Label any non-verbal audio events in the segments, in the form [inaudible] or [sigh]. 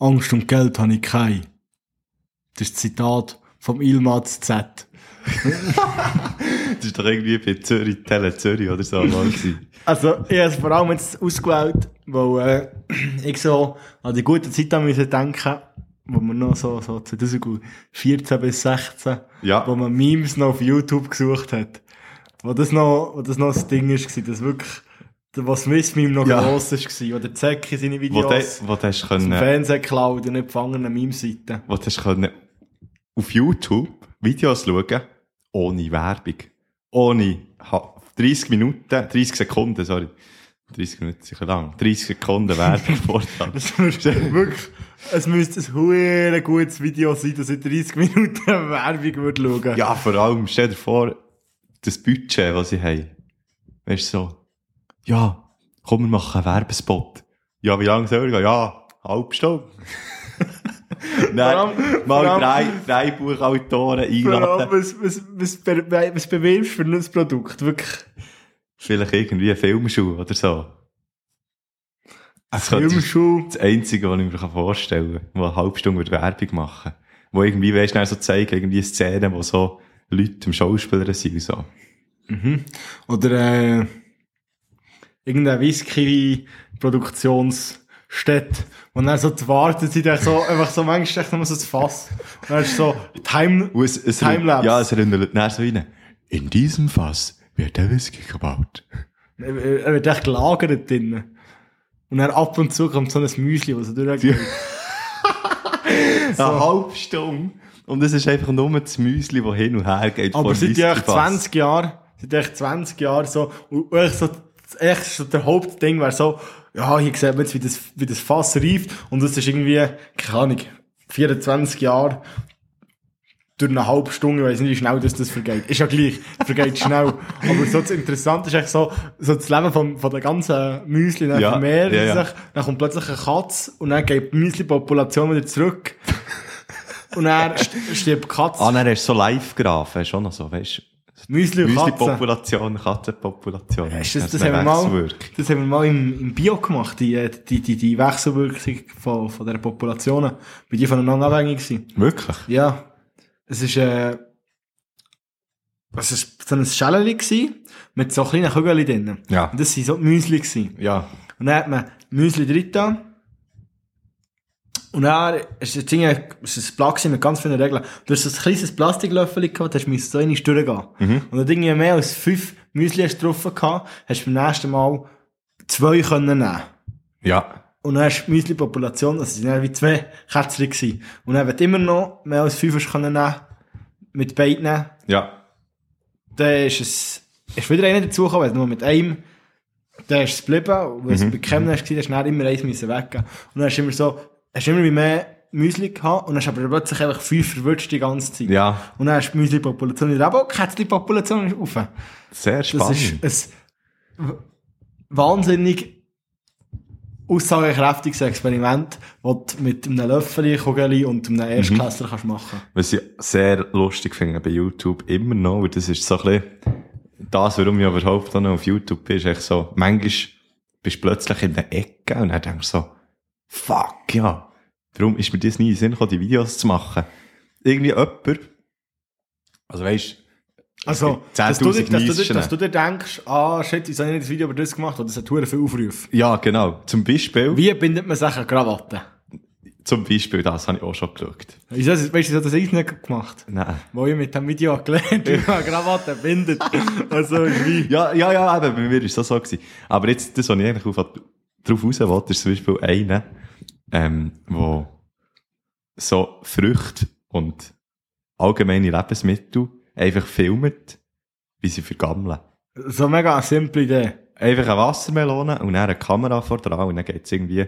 Angst und Geld habe ich keine. Das ist das Zitat vom Ilmaz Z. Das ist doch irgendwie bei Zürich, Tele Zürich oder so mal. Also, ich habe es vor allem jetzt ausgewählt, weil äh, ich so an die gute Zeit an müssen denken, wo man noch so, so 2014 bis 16, Ja. wo man Memes noch auf YouTube gesucht hat. Wo das noch, wo das noch das Ding ist, gewesen, das wirklich, was Swiss Meme noch Ja. gross ist, gewesen, wo der Zecki seine Wo Videos du, wo du hast können, Fernsehen geklaut und nicht gefangenen Meme-Seiten. wo du hast können auf YouTube Videos schauen, ohne Werbung. Ohne ha- 30 Minuten, 30 Sekunden, sorry. 30 Minuten sicher lang. 30 Sekunden Werbung [laughs] vortragen. Wirklich, es müsste ein hure gutes Video sein, dass ich 30 Minuten Werbung würde schauen. Ja, vor allem, stell dir vor, das Budget, das sie haben. Weißt du, so, ja, komm, wir machen einen Werbespot. Ja, wie lange soll ich gehen? Ja, halb Stunde. [laughs] Nein, allem- mal allem- drei, drei Buchautoren einladen. was, was, was, was bewirbst du für ein Produkt? Wirklich. Vielleicht irgendwie eine Filmschuh oder so. Könnte- Filmschuh. das Einzige, was ich mir vorstellen kann, wo eine halbe Stunde Werbung machen Wo irgendwie, weißt du, so zeigen, irgendwie Szenen, wo so Leute im Schauspieler sind und so. Oder, äh, irgendeine Whisky-Produktionsstätte, wo dann so die Wartezeit echt so, einfach so, manchmal echt nur so das Fass. Und dann ist so, Time, Und es, es Timelapse. Ja, es erinnert dann so rein. In diesem Fass wird der Whisky gebaut. er er wird echt gelagert drinnen. Und dann ab und zu kommt so ein Müsli, was so durchgeht. [laughs] Eine halbe Stunde. Und es ist einfach nur das Müsli, das hin und her geht. Aber seit Whiskyfass. 20 Jahren, seit echt 20 Jahren so, und echt so, echt so der Hauptding wäre so, ja, hier sieht man jetzt, wie das, wie das Fass reift, und das ist irgendwie, keine Ahnung, 24 Jahre, durch eine halbe Stunde, ich weiss nicht, wie schnell das, das vergeht. Ist ja gleich, vergeht schnell. [laughs] Aber so das Interessante ist echt so, so das Leben von, von der ganzen Müsli, dann Ja, vermehrt ja, ja. sich, dann kommt plötzlich eine Katze, und dann geht die Müsli-Population wieder zurück. [laughs] Und dann st- stirbt die Katze. Ah, dann hast du so Live-Graphen, auch noch so, weißt du. Müsli und Katze. Müsli-Population, Katzenpopulation. Ist das, Das haben wir mal, das haben wir mal im, im Bio gemacht, die, äh, die, die, die Wechselwirkung von, von dieser Populationen. Bei die voneinander abhängig gewesen. Wirklich? Ja. Es ist, äh, es ist so ein gewesen, mit so kleinen Kügelchen drin. Ja. Und das waren so die Müsli gewesen. Ja. Und dann hat man Müsli drin da. Und dann ist das Ding, ist ein Blatt gewesen mit ganz vielen Regeln. Du hast so ein kleines Plastiklöffel gehabt, hast musst so eine durchgehen. Mhm. Und dann irgendwie mehr als fünf Müsli hast drauf gehabt, hast du beim nächsten Mal zwei können nehmen. Ja. Und dann hast du die Müsli-Population, also es sind dann wie zwei Kätzchen gewesen. Und dann, wenn du immer noch mehr als fünf hast können nehmen, mit beiden Ja. dann ist es, ist wieder einer dazugekommen, weil nur mit einem, dann ist es geblieben, und weil es bei keinem hast, hast du immer eins müssen weggeben. Und dann hast du immer so, hast du immer wie mehr Müsli gehabt, und dann hast aber plötzlich einfach fünf verwünscht die ganze Zeit. Ja. Und dann hast du die Müsli-Population wieder, aber die Kätzchen-Population ist rauf. Sehr Das spannend. ist ein wahnsinnig aussagekräftiges Experiment, das du mit einem Löffel, Kugeli und einem Erstklässler kannst machen Was ich sehr lustig finde bei YouTube immer noch, und das ist so ein bisschen das, warum ich überhaupt noch auf YouTube bin, ist echt so, manchmal bist du plötzlich in der Ecke und dann denkst du so, fuck, ja, warum ist mir das nie in den Sinn gekommen, die Videos zu machen? Irgendwie jemand, also weisst, Also, dass du, dir- 10.000 dass, du, dass du dir denkst, ah, shit, wieso habe ich nicht das Video über das gemacht, oder das hat verdammt viel Aufrufe. ja, genau, zum Beispiel, Wie bindet man sich eine Krawatte? zum Beispiel, das habe ich auch schon geschaut. Wieso, weißt du, das ich nicht gemacht? Nein. Wo ich mit dem Video gelernt wie man [laughs] Krawatte bindet. [laughs] Also, wie, Ja, ja, ja, eben, bei mir ist das so gewesen. Aber jetzt, das, was ich eigentlich auf, drauf raus wollte, ist zum Beispiel einer, ähm, wo so Früchte und allgemeine Lebensmittel einfach filmt, wie sie vergammeln. so mega simple Idee. Einfach eine Wassermelone und dann eine Kamera vor dran und dann geht's irgendwie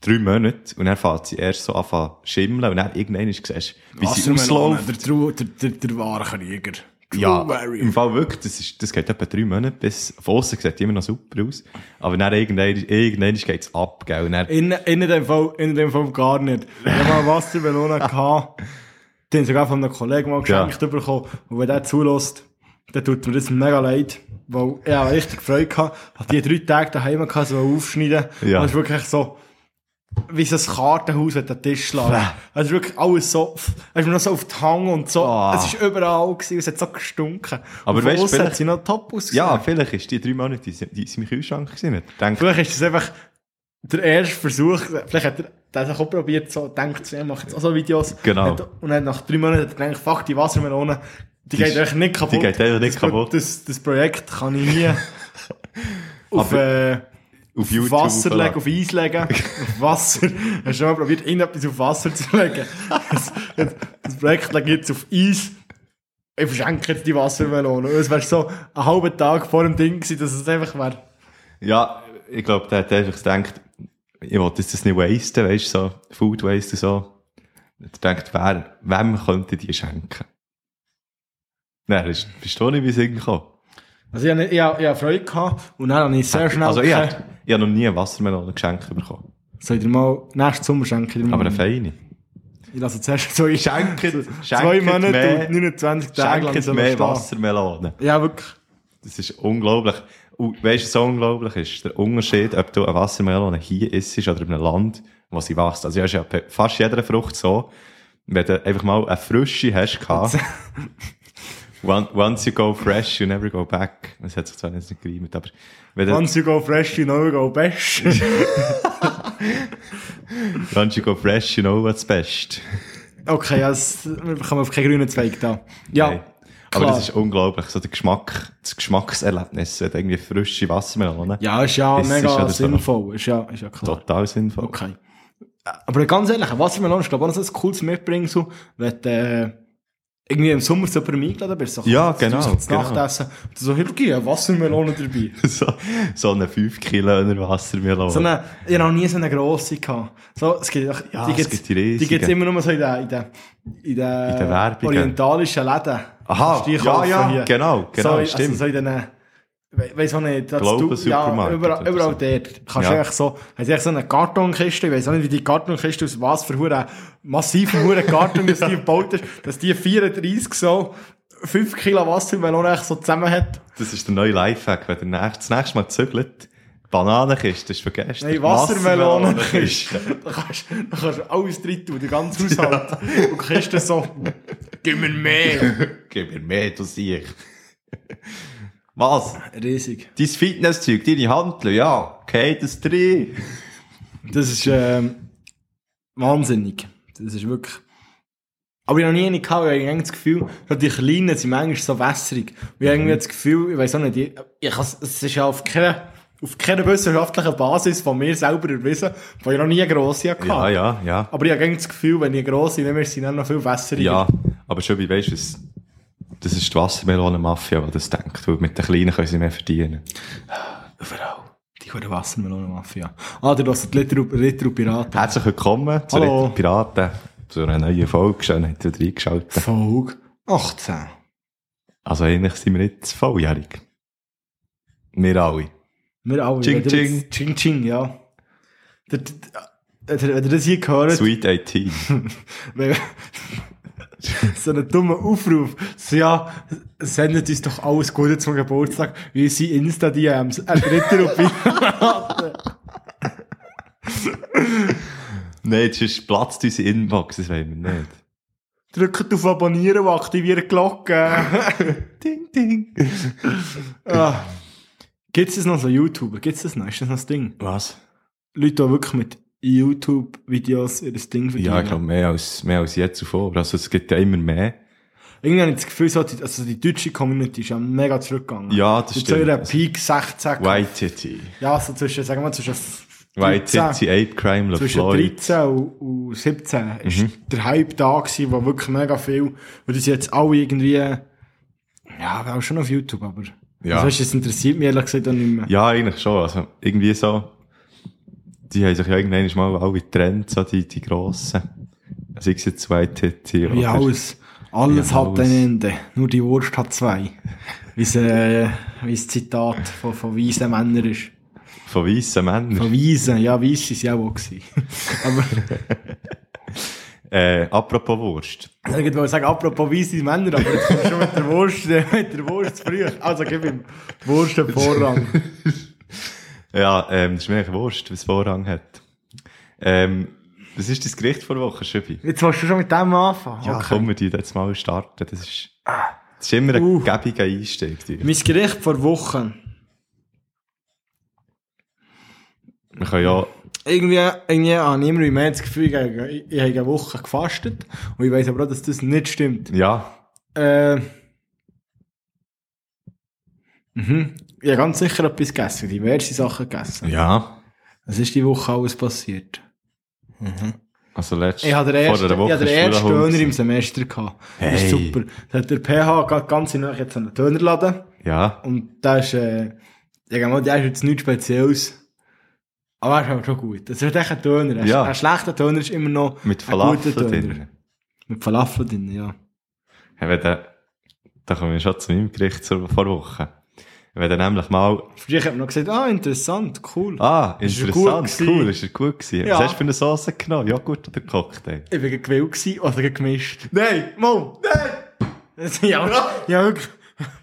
drei Monate und dann fängt sie erst so an zu schimmeln und dann irgendwann siehst, wie sie ausläuft. Der, der, der, der wahre Krieger. True Ja, warrior. im Fall wirklich, das, ist, das geht etwa drei Monate, bis, von aussen sieht immer noch super aus. Aber dann irgendwann, irgendwann geht's ab, gell, und dann, In, in dem Fall, in dem Fall gar nicht. Ich habe mal Wassermelone [laughs] gehabt. Den sogar von einem Kollegen mal geschenkt bekommen. Und wenn der zulässt, dann tut mir das mega leid. Weil ich habe richtig Freude gehabt. Hat die drei Tage daheim gehabt, so aufschneiden. Ja. Und es ist wirklich so, wie so ein Kartenhaus an den Tisch schlagen. Also wirklich alles so, es ist noch so auf die Hang und so, Ah. es ist überall gewesen, es hat so gestunken. Aber weißt du, hat sie noch top ausgesehen. Ja, vielleicht ist die drei Monate, die, sind- die sind im Kühlschrank gewesen. Denke, Vielleicht ist das einfach der erste Versuch, vielleicht hat er das auch probiert, so, denkt, er macht jetzt auch so Videos. Genau. Hat- Und dann nach drei Monaten hat er gedacht, fuck, die Wassermelone, die, Die geht ist- nicht kaputt. die geht einfach nicht das, kaputt. Das, das Projekt kann ich nie [laughs] auf, Aber äh, auf YouTube Wasser legen, auf Eis legen. auf Wasser. [laughs] Hast du schon mal probiert, irgendetwas auf Wasser zu legen? Das, [laughs] das Projekt legt jetzt auf Eis. Ich verschenke jetzt die Wassermelone. Es wäre so einen halben Tag vor dem Ding gewesen, dass es einfach wäre. Ja, ich glaube, der hat einfach gedacht, ich will das nicht wasten, weißt du, so Food Waste und so. Er denkt, wer, wem könnte die schenken? Nein, du nicht wie es gekommen? Also ich hatte, hatte- hatte Freude gehabt und dann habe ich sehr schnell Also ich habe ich hab noch nie Wassermelone geschenkt bekommen. soll ich dir mal, nächsten Sommer schenke ich dir mal. Aber eine feine. Ich lasse zuerst so ich [laughs] Schenkt, zwei schenkt Monate mehr, und 29 Tage lang schenkt so mehr. Wassermelone. Ja, wirklich. Das ist unglaublich. Und weißt du, was so unglaublich ist? Der Unterschied, ob du eine Wassermelone hier isst oder in einem Land, wo sie wächst. Also, ja, ist ja fast jeder Frucht so, wenn du einfach mal eine frische hast [laughs] gehabt, once you go fresh, you never go back. Das hat sich zwar jetzt nicht gereimt, aber Once you go fresh, you know go best. [laughs] once you go fresh, you know what's best. okay, ja, das, wir bekommen auf keinen grünen Zweig da. Ja, Nein. Aber klar. das ist unglaublich. So der Geschmack, das Geschmackserlebnis, wenn irgendwie frische Wassermelone. Ja, ist ja Das ist mega ja das sinnvoll. Ist ja, ist ja klar. Total sinnvoll. Okay. Aber ganz ehrlich, Wassermelone ist, glaube ich, auch noch so ein cooles Mitbringsel, wenn du äh, irgendwie im Sommer super eingeladen bist. So, Ja, genau, uns genau. Nachtessen. Und du so, hey, schau, eine Wassermelone dabei. [laughs] so, so eine 5 Kilo Wassermelone. So eine, ich habe noch nie so eine grosse gehabt. So, es gibt, Ja, die es gibt's- gibt die riesigen. Die gibt's immer nur so in den, in den, in den, In den orientalischen Läden. Aha, du ja, ja, hier. genau, genau, so, also stimmt. so in den, we weiss auch nicht, das Global du, ja, überall, überall so. dort. Kannst Ja. so, sie echt so eine Kartonkiste, ich weiss auch nicht, wie die Kartonkiste aus was für hure massiven hure Karton, dass die gebaut ist, dass die 34 so 5 Kilo Wassermelone so zusammen hat. Das ist der neue Lifehack. Wenn du nächst- das nächste Mal zügelt, Bananenkiste, das ist vergessen. Nein, Wassermelone. Wassermelenenkiste. da kannst, da kannst du alles drin tun, den ganzen Haushalt. Und die Kiste so, gib mir mehr. [laughs] Gib mir mehr, du siehst. Was? Riesig. Dein Fitnesszeug, deine Handel, ja. Okay, das drin. Das ist, ähm, wahnsinnig. Das ist wirklich, aber ich habe noch nie eine gehabt, weil ich habe das Gefühl, die Kleinen sind manchmal so wässrig. Und ich habe irgendwie das Gefühl, ich weiß auch nicht, ich, ich es ist ja auf keiner, auf keiner wissenschaftlichen Basis von mir selber erwiesen, weil ich noch nie eine grosse hatte. Ja, ja, ja. Aber ich habe das Gefühl, wenn ich eine grosse nehme, sind dann noch viel wässriger. Ja, aber schon, wie weißt du, das, ist die Wassermelone-Mafia, die das denkt. Weil mit den Kleinen können sie mehr verdienen. Überall. Die gute Wassermelone-Mafia. Ah, du hörst die Litro Piraten. Herzlich willkommen zu Hallo. Ritter Piraten. Zu einer neuen Folge. Schön, habt ihr reingeschaltet. Folge 18. Also eigentlich sind wir jetzt volljährig. Wir alle. Wir alle. Ching, ching. jetzt- Ching, ching, ja. Der, der, der, wenn ihr das hier gehört, Sweet 18. [laughs] [laughs] so einen dummen Aufruf, so, ja, sendet uns doch alles Gute zum Geburtstag, wie sie Insta-DMs, ein dritter und. Nein, sonst platzt unsere Inbox, das wollen wir nicht. Drückt auf Abonnieren und aktiviert die Glocke. [laughs] Ding, ding. ah. Gibt es noch so YouTuber? Gibt es das noch? Ist das noch das Ding? Was? Leute, die wirklich mit YouTube-Videos ihr Ding verdienen. Ja, ich glaube, mehr als, mehr als jetzt zuvor. Also, es gibt ja immer mehr. Irgendwie habe ich das Gefühl, so, die, also die deutsche Community ist ja mega zurückgegangen. Ja, das Zu stimmt. ihren Peak 16. White Titty. Ja, so zwischen, sagen wir, zwischen White 13 Titty, Ape Crime, zwischen LaFloyd. 13 und, und 17 ist Mhm. der Hype da gewesen, wo wirklich mega viel, und die sind jetzt alle irgendwie, ja, auch schon auf YouTube, aber, Ja. also, weißt das interessiert mich ehrlich gesagt auch nicht mehr. Ja, eigentlich schon. Also, irgendwie so, die haben sich ja irgendwann mal alle getrennt, so die, die grossen. Sei es jetzt White Titty Wie alles, alles Wie hat alles. ein Ende, nur die Wurst hat zwei. Wie äh, das Zitat von, von weisen Männern ist. von weissen Männern. Von Weisen, ja, weiss ist ja auch [laughs] aber, Äh, apropos Wurst. ich wollte sagen, apropos weisse Männer, aber jetzt kommst du schon mit der Wurst, äh, mit der Wurst zu früh. Also gib ihm Wurst den Vorrang. [laughs] Ja, ähm, das ist mir eigentlich Wurst, was Vorrang hat. Ähm, was ist dein Gericht vor Woche, Schöbi? Jetzt willst du schon mit dem anfangen? Ja, Okay. komm, wir die jetzt mal starten. Das ist, das ist immer ein Uh. gäbiger Einstieg. du. Mein Gericht vor Wochen. Wir können ja, Irgendwie, irgendwie habe ich immer mehr das Gefühl, ich, habe- ich, habe eine Woche gefastet. Und ich weiss aber auch, dass das nicht stimmt. ja, Äh. Mhm. Habe ganz sicher etwas gegessen, diverse Sachen gegessen. ja. Was ist die Woche alles passiert? Also letztes, Ich hatte den ersten, Döner im. Semester gehabt. Das ist Hey. super. Da hat der PH gerade ganz in der jetzt einen Dönerladen. Ja, Und da ist, äh, ich mal, der ist jetzt nichts Spezielles. Aber er ist aber schon gut. Das ist echt ein Döner. Ein, Ja. ein schlechter Döner ist immer noch mit Falafel drin. Mit Falafel drin, ja. Ja, wenn der, da kommen wir schon zu meinem Gericht zur vor Woche. Wenn der nämlich mal, Früher hat man noch gesagt, ah, interessant, cool. ah, Ist er gut interessant, gewesen? cool, ist er gut gewesen. Ja. Was hast du für eine Sauce genommen? Joghurt oder Cocktail? Ich war gewillt gewesen oder gemischt. Nein, Mo, nein! [laughs] ja, ja, wirklich.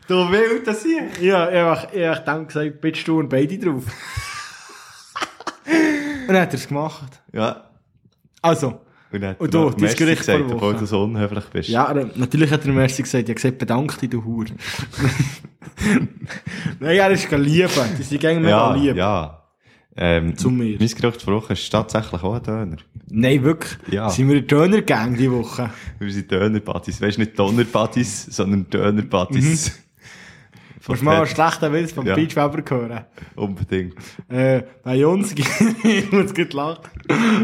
Du willst das hier? Ja, ich habe ich hab dann gesagt, bitte du und beide drauf. [laughs] und dann hat er es gemacht. Ja. Also, Und, hat Und du, dein Merci Gericht gesagt, vor obwohl du so unhöflich bist. ja, natürlich hat er mir erst gesagt, ich habe gesagt, bedank dich, du Hure. [laughs] Nein, er ist lieben. Die sind gegen mega ja, lieb. ja. Ähm, Zu mir. Mein Gericht vor Woche ist tatsächlich auch ein Döner. Nein, wirklich. Ja. Sind wir Döner-Gang diese Woche? Wir sind Döner-Buddies. Weißt du, nicht Donner-Buddies, sondern Döner-Buddies. [laughs] Musst du mal einen schlechten Witz vom Ja. Peach Weber hören? Unbedingt. Äh, bei uns gibt, [laughs] ich muss lachen.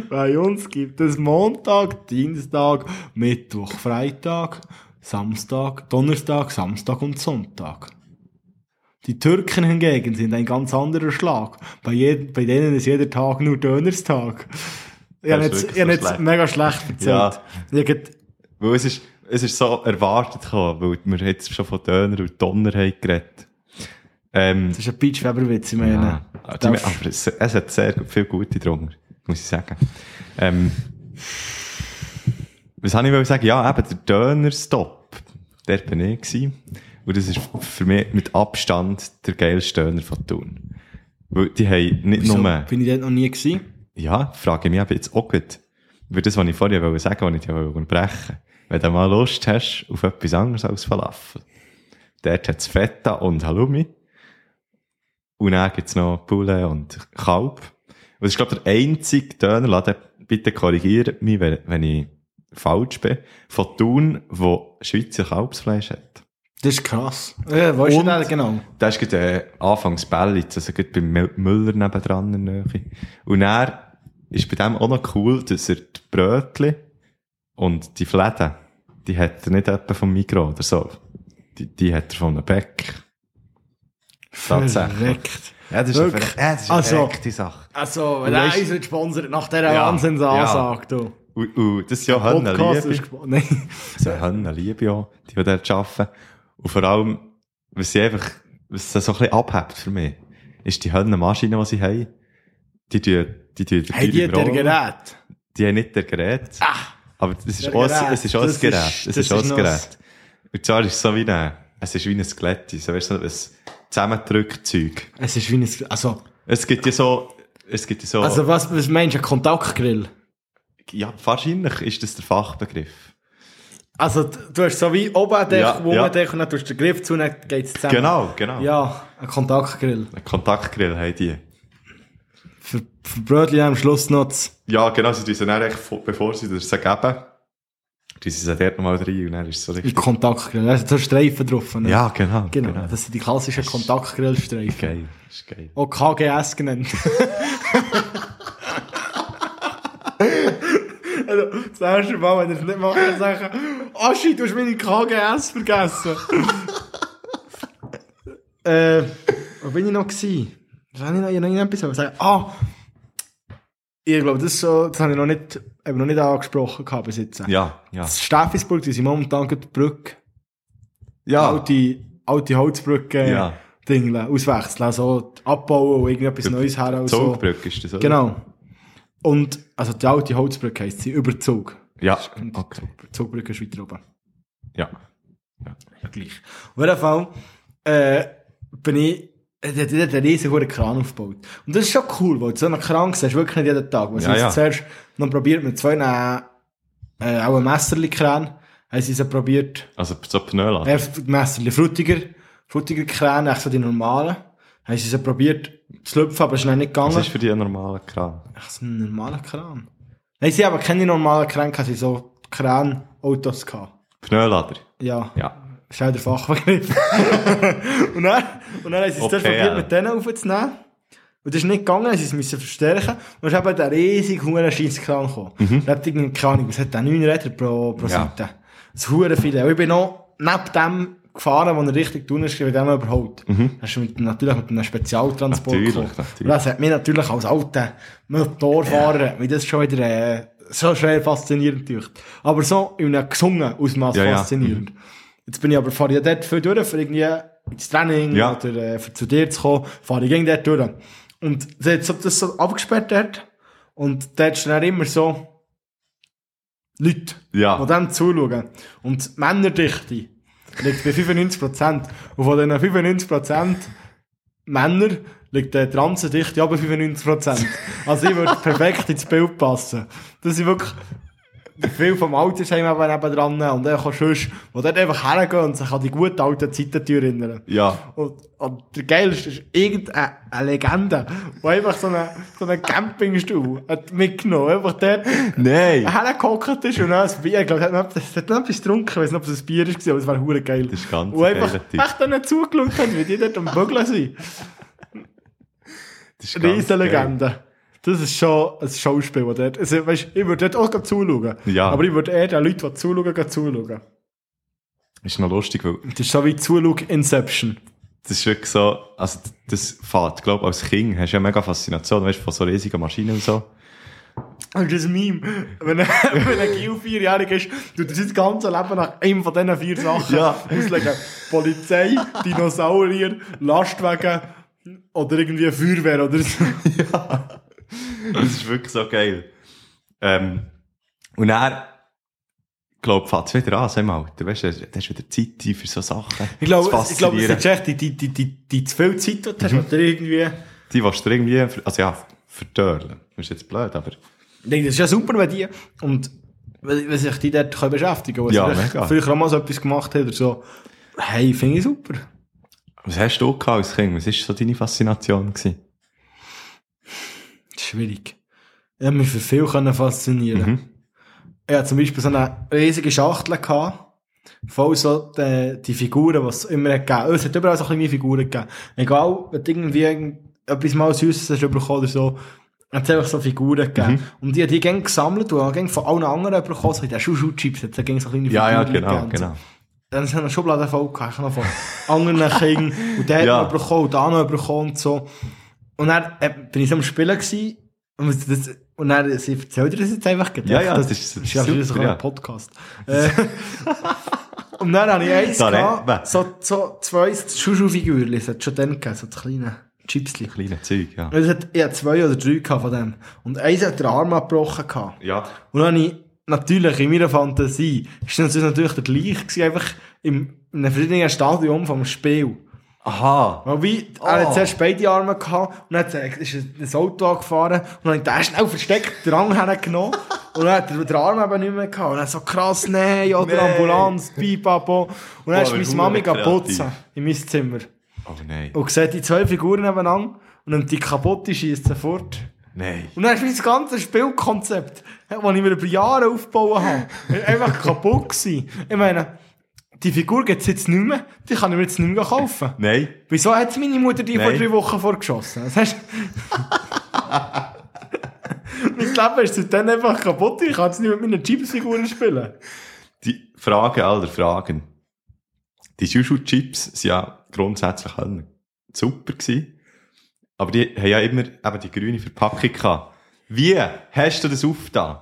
Bei uns gibt es Montag, Dienstag, Mittwoch, Freitag, Samstag, Donnerstag, Samstag und Sonntag. Die Türken hingegen sind ein ganz anderer Schlag. Bei, jedem, bei denen ist jeder Tag nur Dönerstag. Ich habe jetzt, ich habe so jetzt mega schlecht erzählt. Ja. Weil es ist, es ist so erwartet gekommen, weil wir jetzt schon von Döner und Donner haben geredet. Ähm, Das ist ein Peach Weber Witz, ich meine. ja. Aber, es, es hat sehr viel gute drunter, muss ich sagen. Ähm, was habe ich sagen? Ja, eben, der Döner-Stop. Dort bin ich gewesen. Und das ist für mich mit Abstand der geilste Döner von Thun. Weil die haben nicht Wieso? nur... Bin ich dort noch nie gewesen? Ja, frage ich mich aber jetzt auch gut. Weil das, was ich vorher wollte sagen, was ich dir unterbrechen Wenn du mal Lust hast auf etwas anderes als Falafel. Dort hat es Feta und Halloumi. Und dann gibt's noch Poulet und Kalb. Und das ist, glaube ich, der einzige Dönerladen, bitte korrigiert mich, wenn, ich falsch bin, von Thun, wo Schweizer Kalbsfleisch hat. Das ist krass. Ja, du Und- das genau? Da ist gerade, äh, anfangs Bellitz, also gerade beim Mü- Müller nebendran in der Nähe. Und er ist bei dem auch noch cool, dass er die Brötchen und die Fläden, die hat er nicht etwa vom Mikro oder so. Die, die hat er von einem Bäck. Tatsächlich. Verreckt. Ja, das ist Wirklich? eine, ja, das ist eine Also- verreckte Sache. Also, wenn er uns nicht sponsert nach dieser Ja, Wahnsinnsansage, du. Und, und das ist ja Podcast Hanneliebe. ist so Hanneliebe [laughs] auch, die, die dort arbeiten. Und vor allem, was sie einfach, was das so ein bisschen abhebt für mich, ist die Hannenmaschine, die sie haben. Die tun, die tun die der Rollen. Gerät. Die haben nicht der Gerät. Aber das ist Der auch, Gerät. ein- es ist auch ein Das ist- Es das ist auch ist ein noch Gerät. Und zwar ist es so wie ein, es ist wie ein Skelett. So, weißt du, so ein Zusammendrückzeug. Es ist wie ein, also, Es gibt ja so, es gibt ja so, also was, was meinst du, ein Kontaktgrill? ja, wahrscheinlich ist das der Fachbegriff. Also, du hast so wie oben Dech, Ja, unten ja. ein Dech und dann tust du den Griff zu und dann geht's zusammen. Genau, genau. Ja, ein Kontaktgrill. Ein Kontaktgrill haben die. Für, für Brötchen am Schluss noch Ja, genau, sie tun dann echt, vor- bevor sie das geben, sie sie dort nochmal rein und dann ist es so richtig. Kontaktgrill. Da sind so Streifen drauf. ne? Ja, genau. Genau, das sind die klassischen Kontaktgrillstreifen. Geil, ist geil. Auch KGS genannt. [laughs] also, das erste Mal, wenn ihr es nicht macht, dann sagen, Aschi, du hast meine KGS vergessen. [laughs] äh, wo bin ich noch gewesen? Was habe ich noch, ich habe noch etwas sagen? Ah! Ich glaube, das, ist so, das habe ich noch nicht, eben noch nicht angesprochen gehabt bis jetzt. Ja, ja. Das Steffisburg, die sind momentan gerade die Brücke, Ja, alte, alte Holzbrücke, Ja. Dingle, auswechseln, also abbauen und irgendetwas Neues her. und So. Zugbrücke ist das, oder? Genau. Und, also die alte Holzbrücke heisst sie, Überzug. Ja, okay. Die Zugbrücke ist weiter oben. Ja. Ja, gleich. Auf jeden Fall, äh, bin ich äh, der, der einen riesen Kran aufgebaut. Und das ist schon cool, weil du so einen Kran siehst, wirklich nicht jeden Tag. Weil Ja, ja. zuerst noch probiert mit zwei, äh, äh, auch ein Messerli-Kran, haben sie so probiert, Also so Pneulader. äh, Messerli, frutiger, frutiger Kran, echt so die normalen. Haben sie so probiert zu lüpfen, aber schnell nicht Was gegangen. ist für dich ein normaler Kran? Ach, so ein normaler Kran. Nein, sie haben aber keine normalen Kran, sie so Kran-Autos gehabt. Pneulader? Ja. Ja. Das ist auch der Fachbegriff. [laughs] und dann, und dann haben sie es Okay, probiert, ja. mit denen aufzunehmen. Und das ist nicht gegangen, sie es müssen verstärken. Und dann ist eben der riesige huren Scheisskran gekommen. Mhm. Da hat irgendwie, keine Ahnung, was hat der, 9 Räder pro, pro Ja. Seite. Das hure viele. Und ich bin noch neben dem gefahren, wo er richtig tun ist, wie dem überholt. Mhm. Das ist mit, natürlich mit einem Spezialtransport Natürlich, gekommen. natürlich. Und das hat mich natürlich als alter Motorfahrer, wie das schon wieder, äh, so schwer faszinierend durch. Aber so in einem gesungen Ausmaß Ja, ja. faszinierend. Jetzt bin ich aber, fahre ich dort viel durch, für irgendwie ins Training Ja. oder äh, zu dir zu kommen, fahre ich gegen dort durch. Und sie hat so das so abgesperrt dort. Und dort ist dann immer so Leute, Ja. die dem zuschauen. Und die Männerdichte liegt bei 95%. Und von diesen 95% Männer liegt die Transendichte aber 95%. Also ich würde perfekt ins Bild passen. Das ist wirklich viel vom Altersheim eben nebendran und dann kannst du sonst, wo dort einfach hergehen und sich an die guten alten Zeiten erinnern. Ja. Und, und der geilste ist irgendeine eine Legende, die einfach so einen, so einen Campingstuhl hat mitgenommen, einfach dort Nein! hergehockt ist und dann ein Bier, ich glaube, er hat noch- hat noch etwas getrunken, ich weiß nicht, ob es ein Bier war, aber es war hure geil. Das ist ganz Und einfach, echt dann zugeschaut hat, wie die dort am Bügeln sind. Das ist ganz geil. Das ist schon ein Schauspiel, das dort, also, weißt, ich würde dort auch zuschauen. Ja. Aber ich würde eher den Leuten, die zuschauen, zuschauen. Ist noch lustig, weil Das ist so wie Zulug Inception. das ist wirklich so, also das fährt, glaub als Kind hast du ja mega Faszination, weißt du, von so riesigen Maschinen und so. Und das Meme, wenn ein, [laughs] wenn ein Gil vierjährig ist, tut er sein ganzes Leben nach einem von diesen vier Sachen Ja. auslegen. Polizei, Dinosaurier, Lastwagen oder irgendwie Feuerwehr oder so. [laughs] Das ist wirklich so geil. Ähm, und er, glaub, fährt es wieder an, so im Alter, weißt du, das ist wieder Zeit für so Sachen. Ich glaube, ich glaube, es ist echt die, die, die, die, die zu viel Zeit, die du hast, oder irgendwie... Die willst du dir irgendwie, also ja, verdörlen. Das ist jetzt blöd, aber Ich denke, das ist ja super, wenn die, und, wenn sich die dort können beschäftigen können, Ja, vielleicht mega. früher auch mal so etwas gemacht haben oder so. Hey, finde ich super. was hast du gehabt als Kind? Was war so deine Faszination? Gewesen? Schwierig. Ich habe mich für viel können faszinieren. Mhm. Ich hatte zum Beispiel so eine riesige Schachtel gehabt. Voll so die, die Figuren, die es immer hat gegeben. Es hat überall so kleine Figuren gegeben. Egal, wenn du irgendwie irgend- etwas mal Süßes bekommen oder so, hat es einfach so Figuren gegeben. Mhm. Und die hat die gesammelt und auch von allen anderen bekommen. So in den Schuhschuh-Chips hat es so kleine Ja, ja, Figuren genau, gegeben. genau. Dann ist eine Schublade voll gehabt, ich noch von [laughs] anderen Kindern. Und der Ja. hat noch bekommen, und da noch bekommen und so. Und dann äh, bin ich so am Spielen gewesen. Und, das, und dann, sie erzählt dir das jetzt einfach gedacht. Ja, ja, das ist- das das ist ja ist super, ja. ein Podcast. Äh, [laughs] und dann habe ich eins Da gehabt, so, so zwei Schuhschuh-Figürchen, es hat schon dann gegeben, so das kleine Chipsli. Kleine Zeug, ja. Und es hat, ich hatte zwei oder drei gehabt von dem. Und eins hat den Arm abgebrochen gehabt. Ja. Und dann habe ich natürlich in meiner Fantasie, ist das natürlich der gleiche gewesen, einfach im, in einem verschiedenen Stadium vom Spiel. Aha. Weil wie, er hat zuerst beide Arme gehabt, und dann hat ist ein Auto angefahren, und dann hat er schnell versteckt den Rang [laughs] hergenommen, und dann hat er den Arm eben nicht mehr gehabt, und dann so krass, nein, oder Nee. Ambulanz, Pipapo, und dann Boah, ist meine Mami putzen, in mein Zimmer. Oh nein. Und sieht die zwei Figuren nebeneinander, und dann die kaputte schießt sofort. Nein. Und dann ist mein ganzes Spielkonzept, das ich mir über Jahre aufgebaut habe, [laughs] einfach kaputt gewesen. Ich meine, die Figur gibt es jetzt nicht mehr, die kann ich mir jetzt nicht mehr kaufen. Nein. Wieso hat meine Mutter die vor Nein. drei Wochen vorgeschossen? Das heißt, [laughs] mein Leben ist seitdem einfach kaputt, ich kann jetzt nicht mit meinen Chipsfiguren spielen. Die Frage aller Fragen. Die Shushu-Chips sind ja grundsätzlich alle super gewesen. Aber die haben ja immer eben die grüne Verpackung gehabt. Wie hast du das aufgetan?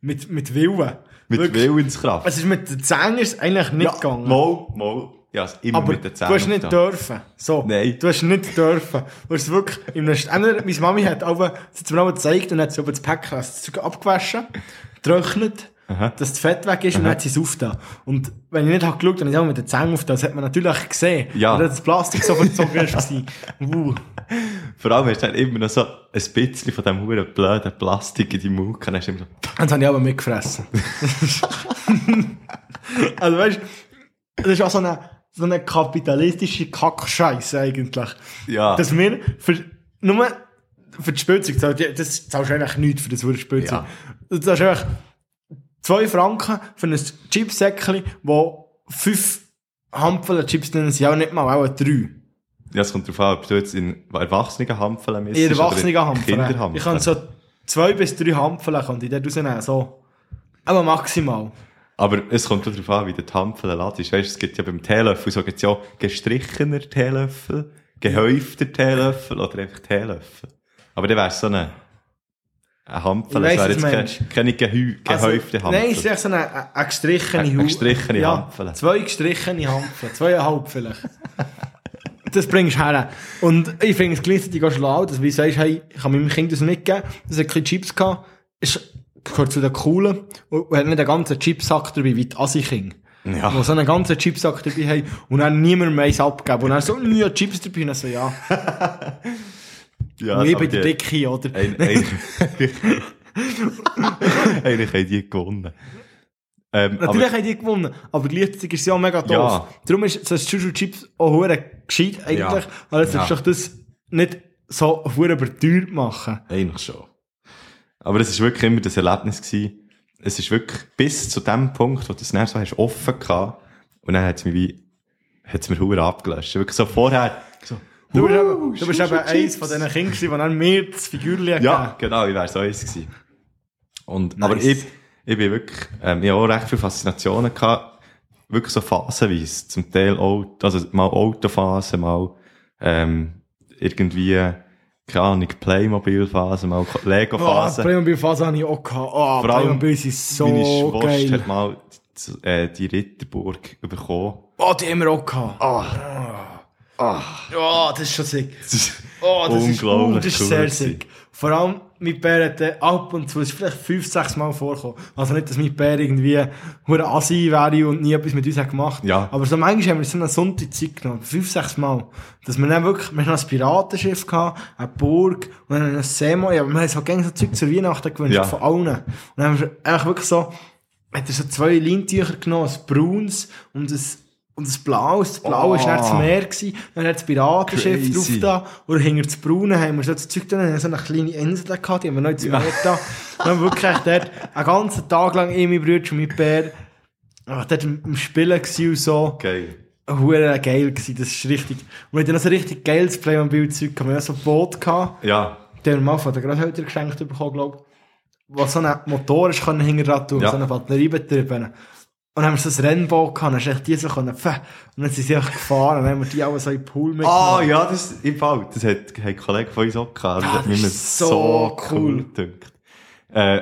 Mit, mit Willen. Mit Wirklich. Willenskraft? Es ist mit den Zähnen ist eigentlich nicht gegangen. Mal, mal. Ja, immer Aber mit den du Zähnen hast nicht aufgetan. dürfen. So. Nein. Du hast nicht dürfen. Du hast wirklich, in einem, Ständer- meine Mami hat aber, sie hat mir auch gezeigt und hat so über das Päckchen das Zeug abgewaschen, getrocknet Aha. dass das Fett weg ist und dann hat sie es aufgetan. Und wenn ich nicht habe geschaut, dann ich auch mit den Zähnen aufgetan. Das hat man natürlich gesehen. Ja. Weil das Plastik so verzogen ist. [laughs] Uh. Vor allem hast du dann immer noch so ein bisschen von diesem huren blöden Plastik in die Mund gehabt. Dann hast immer so, [laughs] Das habe ich aber mitgefressen. [laughs] also weißt du, das ist auch so eine, so eine kapitalistische Kackscheiße eigentlich. ja. Dass wir für, nur für die Spielzeug, zahl- das zahlst du eigentlich nichts für das verdammte Spielzeug. Du zahlst einfach zwei Franken für ein Chipsäckchen, wo fünf Hampfeln Chips drin sind, auch nicht mal, auch drei. Ja, es kommt darauf an, ob du jetzt in erwachsenen Hampfeln misst. In erwachsenen Hampfeln. Ich kann so zwei bis drei Hampfeln kann ich dort rausnehmen, so. Aber maximal. Aber es kommt darauf an, wie du die Hampfeln ladest. Weißt du, es gibt ja beim Teelöffel so gibt's ja auch gestrichener Teelöffel, gehäufter Teelöffel oder einfach Teelöffel. Aber dann wär's so eine, ein Hampfel, weiss, wäre jetzt keine, keine gehäu, gehäufte Hampfel. Nein, es ist echt so eine, eine, eine gestrichene Eine Haut. gestrichene ja, Hampfel. Zwei gestrichene Hampfeln. Zweieinhalb vielleicht. [laughs] das bringst du her. Und ich finde es gleichzeitig auch schlau, dass du sagst, hey, ich kann meinem Kind das mitgeben. Das hat ein bisschen Chips gehabt. Ist, gehört zu den coolen. Und hat nicht einen ganzen Chipsack dabei, wie die Asi-King. Ja. Wo so einen ganzen Chipsack dabei haben und dann niemand mehr eins abgeben. Und dann so, ja, Chips dabei. Und dann so, ja. [laughs] ja, und bin der Dicke, oder? Ein- ein- [laughs] Eigentlich haben die gewonnen. Ähm, Natürlich aber, haben die gewonnen, aber gleichzeitig ist es ja auch mega doof. Ja. Darum ist ein Chuchu Chips auch hure gescheit eigentlich, Ja. weil jetzt Ja. doch das nicht so hure überteuert machen. eigentlich schon. Aber es war wirklich immer das Erlebnis gewesen. Es ist wirklich bis zu dem Punkt, wo du es dann so hast offen gehabt, und dann hat es mich wie, hat es mir hure abgelöscht. Wirklich so vorher, so, Du bist «Wuhu, eben, du bist eben eins Chips.» von diesen Kindern, die dann mir das Figürchen Ja, gegeben genau, ich wäre so eins gewesen. Und, Nice. aber ich, ich bin wirklich, ähm, ich habe auch recht viele Faszinationen gehabt, wirklich so phasenweise, zum Teil auch, also mal Autophase, mal, ähm, irgendwie, keine Ahnung, Playmobil-Phase, mal Oh, Lego-Phase. Playmobil-Phase habe ich auch gehabt. Oh, Vor allem, Playmobil sind so Meine Schwester geil. hat mal die, äh, die Ritterburg bekommen. Oh, die haben wir auch gehabt. Ah, Oh, das ist schon sick. ist Oh, das ist, unglaublich uh, das ist sehr sick. Vor allem, mein Bär hat äh, ab und zu, ist vielleicht fünf, sechs Mal vorgekommen. Also nicht, dass mein Bär irgendwie hure Assi wäre und nie etwas mit uns hat gemacht. Ja. Aber so manchmal haben wir so eine Sonntag Zeit genommen, fünf, sechs Mal. Dass wir dann wirklich, wir haben ein Piratenschiff gehabt, eine Burg und dann ein Seemo, ja, aber wir haben so gerne so Zeug zur Weihnachten gewünscht, Ja. von allen. Und dann haben wir einfach wirklich so, hat er so zwei Lintücher genommen, ein braunes und ein und das Blau, das Blau Oh. war dann das Meer gewesen, dann hat das Piratenschiff drauf da, und hinter das Braune haben wir so das Zeug da, haben so eine kleine Insel gehabt, die haben wir noch ins. Meer da. Und dann haben wir wirklich dort einen ganzen Tag lang, ich, mein Bruder und mein Bär, dort am Spielen und so. geil. Hure geil gewesen, das ist richtig. Und wir hatten noch so richtig geiles Playmobil-Zeug. Wir hatten so ein Boot gehabt, Ja, den wir mal von den Großeltern geschenkt bekommen, glaube ich. Wo so ein Motor ist, können hinterher tun, Ja. so eine Batterie betrieben. Und dann haben wir so ein Rennboot gehabt, dann hast du die so können, und dann sind sie einfach gefahren, und dann haben wir die alle so in den Pool mitgenommen. Ah, ja, das, im Fall, das hat, hat ein Kollege von uns auch gehabt. Ah, hat das mir ist so cool. gedacht. Äh,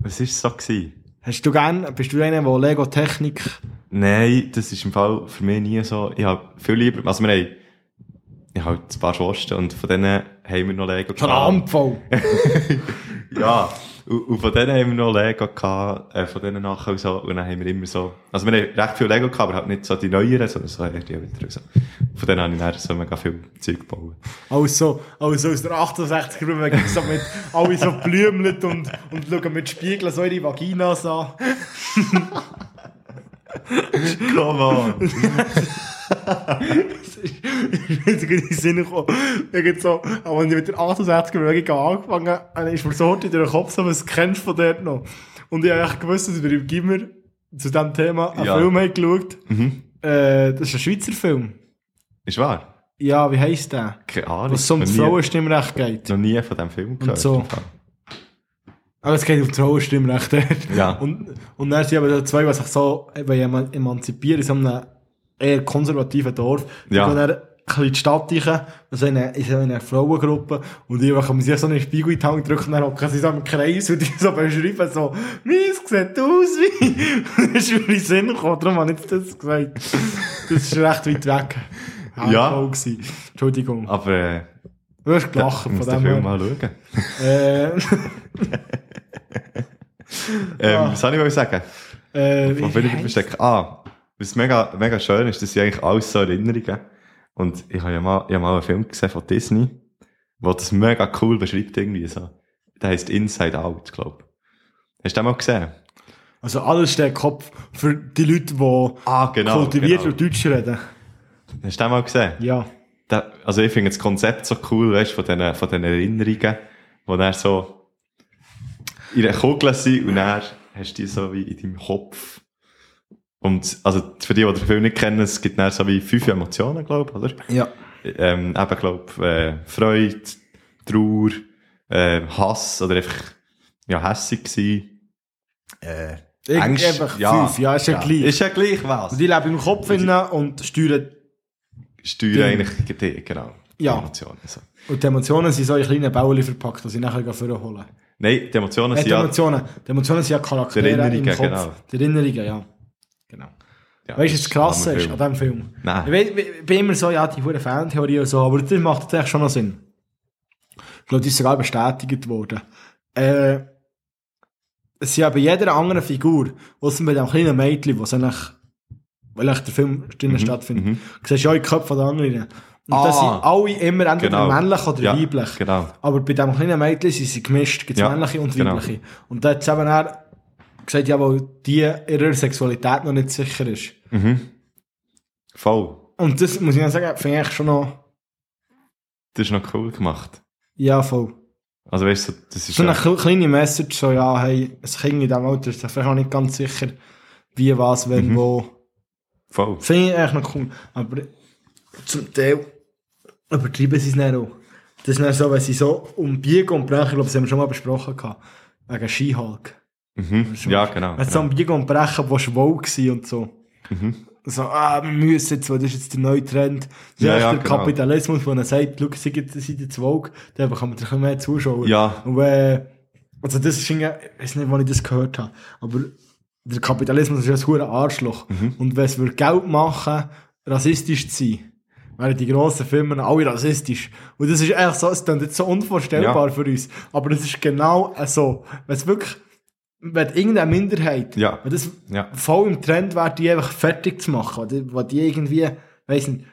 was war so gewesen? Hast du gern, bist du einer, der Lego-Technik, Nein, das ist im Fall für mich nie so. Ich habe viel lieber, also wir haben, ich habe ein paar Schwestern und von denen haben wir noch Lego so eine Handvoll. [laughs] Ja, und, von denen haben wir noch Lego gehabt, äh, von denen nachher so, und dann haben wir immer so, also wir haben recht viel Lego gehabt, aber halt nicht so die neueren, sondern so eher die älteren, so. Von denen habe ich dann so mega viel Zeug gebaut. Also, also aus der 68 rum, so mit, alle so blümelt und, und schauen mit Spiegeln so ihre Vaginas an. [laughs] [laughs] Come on! [laughs] Ich bin in den Sinn gekommen. Irgend so, aber wenn ich mit der 68er Bewegung angefangen habe, ist mir so in den Kopf so, was kennst du von dort noch? Und ich habe echt gewusst, dass wir im Gimmer zu diesem Thema einen Ja. Film haben geschaut. Mhm. Äh, das ist ein Schweizer Film. Ist wahr? Ja, wie heisst der? Keine Ahnung. Was so um das Frauenstimmrecht geht. Noch nie von diesem Film gehört. so. Aber es geht um das Frauenstimmrecht. Ja. Und, und dann sind aber zwei, die sich so eman- emanzipieren in so einem eher konservativen Dorf. Ja. Gehen dann ein bisschen in die Stadt rein, also in eine, in so eine Frauengruppe, und die machen sich so einen Spiegel in die Hand drücken, und dann hocken sie so im Kreis und die [laughs] so beschreiben so, «Mies sieht aus wie...» [laughs] Das ist mir in den Sinn gekommen, darum habe ich jetzt das gesagt. Das ist recht weit weg. Ja. Gewesen. Entschuldigung. Aber, äh, Du hast gelacht von dem mal schauen. Äh, [laughs] Ähm, Ah. was soll ich mal sagen? Äh, ich wie versteckt? Ah, was mega, mega schön ist, das sind eigentlich alles so Erinnerungen. Und ich habe ja mal, ich habe mal einen Film gesehen von Disney, wo das mega cool beschreibt irgendwie so. Der heisst Inside Out, glaub. Hast du den mal gesehen? Also alles steht Kopf für die Leute, die Ah, genau. kultiviert genau. und Deutsch reden. Hast du den mal gesehen? Ja. Da, also ich finde das Konzept so cool, weißt, von diesen, von diesen Erinnerungen, wo dann so in einer Kugel sind und dann hast du die so wie in deinem Kopf. Und, also, für die, die den Film nicht kennen, es gibt dann so wie fünf Emotionen, glaube ich, oder? Ja. Ähm, eben, glaub, äh, Freude, Trauer, äh, Hass, oder einfach, ja, hässig gewesen. Äh, Angst, einfach fünf, ja, ist ja gleich. Ist ja gleich was. Und die leben im Kopf innen und steuern. Steuern eigentlich, die, genau. Die Ja. Emotionen, so. Und die Emotionen sind so in kleine Bauli verpackt, die sie nachher vorholen. Nein, die Emotionen Äh, sind die ja, Emotionen, die Emotionen sind ja Charaktere Die im Erinnerungen, Kopf. genau. Die Erinnerungen, ja. Genau. ja, weißt du, was das Krasse ist an diesem Film? Nein. Ich, ich bin immer so, ja, die hure Fantheorie und so, aber das macht tatsächlich schon noch Sinn. Ich glaube, das ist sogar bestätigt worden. Äh, es sind ja bei jeder anderen Figur, außer bei dem kleinen Mädchen, wo es eigentlich, weil eigentlich der Film drinnen stattfindet, mhm. siehst du ja die Köpfe der anderen. Und Ah. das sind alle immer entweder Genau. männlich oder Ja, weiblich. genau. Aber bei dem kleinen Mädchen sind sie gemischt, gibt es Ja, männliche und genau. weibliche. Und da hat es eben auch gesagt, ja, weil die ihrer Sexualität noch nicht sicher ist. Voll. Und das muss ich sagen, finde ich schon noch, Das ist noch cool gemacht. ja, voll. Also weißt du, das ist So eine ja, kle- kleine Message, so, ja, hey, ein Kind in diesem Alter ist vielleicht auch nicht ganz sicher, wie, was, Mhm. wenn, wo. voll. Finde ich eigentlich noch cool. Aber zum Teil übertreiben sie es nicht auch. Das ist dann so, wenn sie so um Biegen und Brechen, ich glaube, das haben wir schon mal besprochen, gehabt, wegen Skihulk. Mhm. Ja, genau. Wenn sie so genau. am Biegen und Brechen, wo schwul war und so. Mhm. So, ah, wir müssen jetzt, weil das ist jetzt der neue Trend. Das ist Ja, eigentlich ja, der genau. Kapitalismus, wo er sagt, schau, ihr seid jetzt woke, dann bekommen wir mehr Zuschauer. Ja. Und, äh, also das ist irgendwie, ich weiß nicht, wann ich das gehört habe, aber der Kapitalismus ist ein hure Arschloch. Mhm. Und wenn es Geld machen, rassistisch zu sein, wären die grossen Firmen alle rassistisch. Und das ist echt so, es klingt jetzt so unvorstellbar Ja. für uns. Aber das ist genau so. Wenn es wirklich, wenn irgendeine Minderheit, Ja. wenn das Ja. voll im Trend wäre, die einfach fertig zu machen, die, wo die irgendwie, weiss nicht,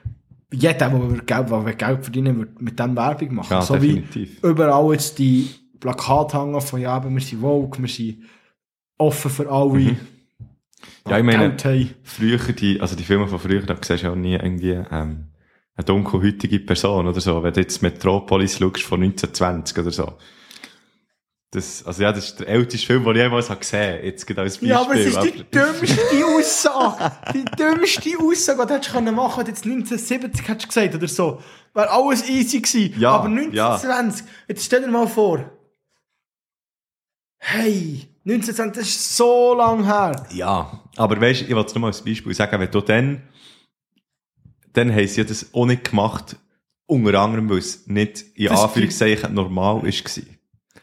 jeder, der Geld, der Geld verdienen würde, mit dem Werbung machen. Ja, so definitiv. wie überall jetzt die Plakate hängen von, ja, wir sind woke, wir sind offen für alle. Mhm. Ja, ich meine, früher, die, also die Filme von früher, da siehst du ja auch nie irgendwie, ähm, eine dunkelhäutige Person oder so. Wenn du jetzt Metropolis schaust von 1920 oder so. Das, also ja, das ist der älteste Film, den ich jemals habe gesehen Jetzt geht als Beispiel. Ja, aber es ist die dümmste [laughs] Aussage. Die dümmste Aussage, die du hättest können machen können, du jetzt 1970 hättest gesagt oder so. Wäre alles easy gewesen. Ja, aber 1920, jetzt stell dir mal vor. Hey, 1920, das ist so lang her. Ja, aber weißt du, ich wollte nur mal als Beispiel sagen, wenn du dann, dann haben sie das auch nicht gemacht, unter anderem, weil es nicht in Das Anführungszeichen normal ist gewesen.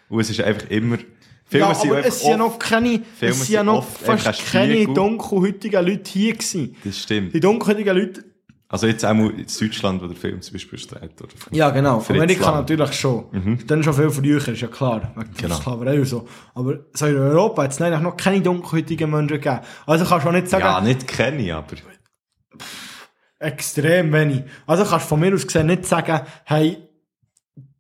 Und es ist einfach immer, Filme ja, sind aber es sind ja noch keine, Filme es sind ja noch fast ein keine dunkelhäutigen Leute hier gewesen. Das stimmt. Die dunkelhäutigen Leute, Also jetzt auch mal in Deutschland, wo der Film zum Beispiel steht. Oder ja genau, Fritz Amerika Lang. natürlich schon. Dann schon viel früher, ist ja klar, wegen Genau. Sklaverei und so. Aber so in Europa hat es noch keine dunkelhäutigen Menschen gegeben. Also kannst du auch nicht sagen, Ja, nicht kenne ich, aber. Extrem wenig. Also kannst du von mir aus gesehen nicht sagen, hey,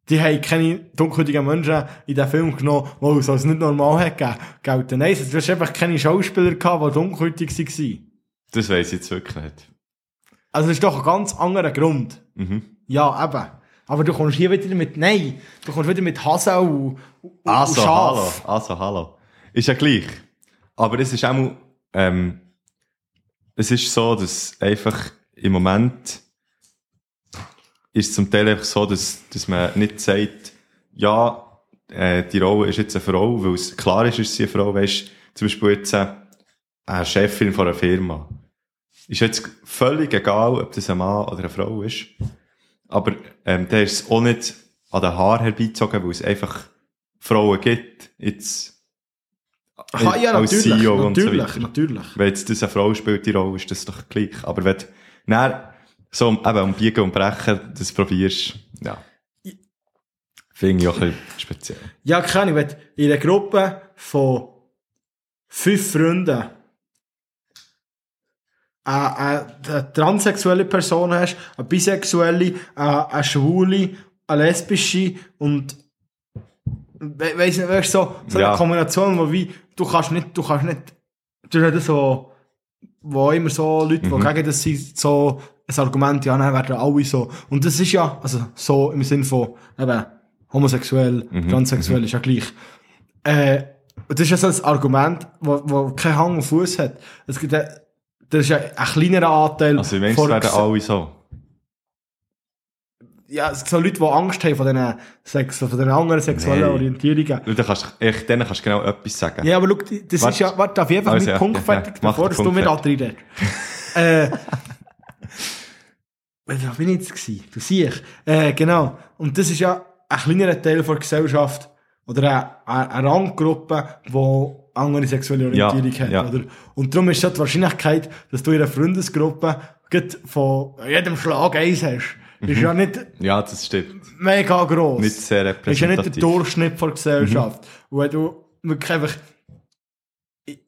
die haben keine dunkelhäutigen Menschen in den Film genommen, weil es als nicht normal hat gegeben. Nein, du hast einfach keine Schauspieler gehabt, die dunkelhäutig waren. Das weiss ich jetzt wirklich nicht. Also das ist doch ein ganz anderer Grund. Mhm. Ja, eben. Aber du kommst hier wieder mit, nein, du kommst wieder mit Hase und, und, Also, und hallo. Also, hallo. Ist ja gleich. Aber es ist auch ähm, es ist so, dass einfach im Moment ist es zum Teil einfach so, dass, dass man nicht sagt, ja, äh, die Rolle ist jetzt eine Frau, weil es klar ist, ist sie eine Frau, weißt, zum Beispiel jetzt äh, eine Chefin von einer Firma. Ist jetzt völlig egal, ob das ein Mann oder eine Frau ist. Aber ähm, der ist es auch nicht an den Haaren herbeizogen, weil es einfach Frauen gibt. Jetzt Aha, ja, als natürlich, CEO und so natürlich, weiter. natürlich. Wenn jetzt das eine Frau spielt, die Rolle, ist das doch gleich. Aber wenn dann so eben um Biegen und Brechen das probierst, ja. Finde ich auch ein bisschen speziell. Ja, keine Ahnung, wenn in einer Gruppe von fünf Freunde eine, eine, eine transsexuelle Person hast, eine bisexuelle, eine, eine schwule, eine lesbische und we weiss nicht, weißt, so, so Ja. eine Kombination, wo wie, du kannst nicht, du kannst nicht, du hast nicht so, wo immer so Leute, die gegen das sind, so ein Argument, ja, dann werden alle so. Und das ist ja, also so im Sinn von, eben, homosexuell, transsexuell ist ja gleich. Äh, das ist ja so ein Argument, wo, wo keinen Hang und Fuß hat. Es gibt, das ist ja ein kleinerer Anteil. Also, von- werden alle so. Ja, so Leute, die Angst haben von diesen, Sex, von den anderen sexuellen Nein. Orientierungen. Du, dann kannst, echt, denen kannst du genau etwas sagen. Ja, aber schau, das Warte. ist ja, warte, darf ich einfach Also, meinen ja, Punkt fertig, ja. Bevor dass du Punkt mir antrittst. [laughs] äh, Wer bin ich jetzt gewesen? Du siehst. Äh, genau. Und das ist ja ein kleinerer Teil der Gesellschaft, oder eine, eine, Randgruppe, die andere sexuelle Orientierung Ja, hat, ja. oder? Und darum ist ja die Wahrscheinlichkeit, dass du in einer Freundesgruppe von jedem Schlag eins hast, ist ja nicht Ja, das stimmt. mega gross. Nicht sehr ist ja nicht der repräsentativ. Durchschnitt der Gesellschaft. Und wenn du wirklich einfach,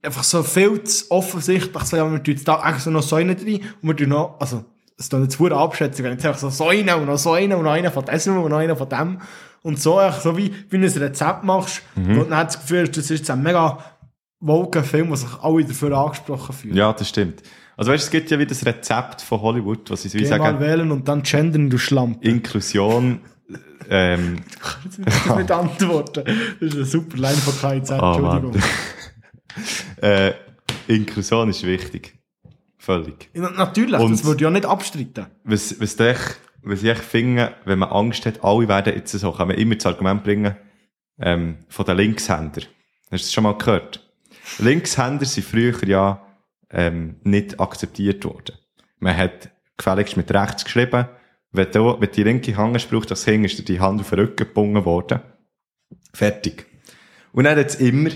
einfach so viel zu offensichtlich so, ja, wir tun da so noch so einen rein und wir tun noch, also, es tut jetzt verdammt abschätzen, wenn jetzt einfach so so einen und noch so einen und noch einen von diesem und noch einen von dem und so, einfach so wie, wie du ein Rezept machst, Mhm. du dann das Gefühl hast, das ist jetzt ein mega woken Film, wo sich alle dafür angesprochen fühlen. Ja, das stimmt. Also weißt du, es gibt ja wie das Rezept von Hollywood, was sie so wie Geh mal sagen, wählen und dann gendern, du Schlampe. Inklusion, ähm, Jetzt ich das nicht antworten. Das ist eine super Line von KIZ, Oh, Entschuldigung. [laughs] Äh, Inklusion ist wichtig. Völlig. Natürlich, Und- das würde ich ja nicht abstreiten. Was, was, ich, was ich finde, wenn man Angst hat, alle werden jetzt so, kann man immer das Argument bringen, ähm, von den Linkshänder. Hast du das schon mal gehört? Linkshänder sind früher ja, ähm, nicht akzeptiert worden. Man hat gefälligst mit rechts geschrieben. Wenn, du, wenn die linke Hand braucht das Kind, ist dir die Hand auf den Rücken gebunden worden. Fertig. Und dann hat es immer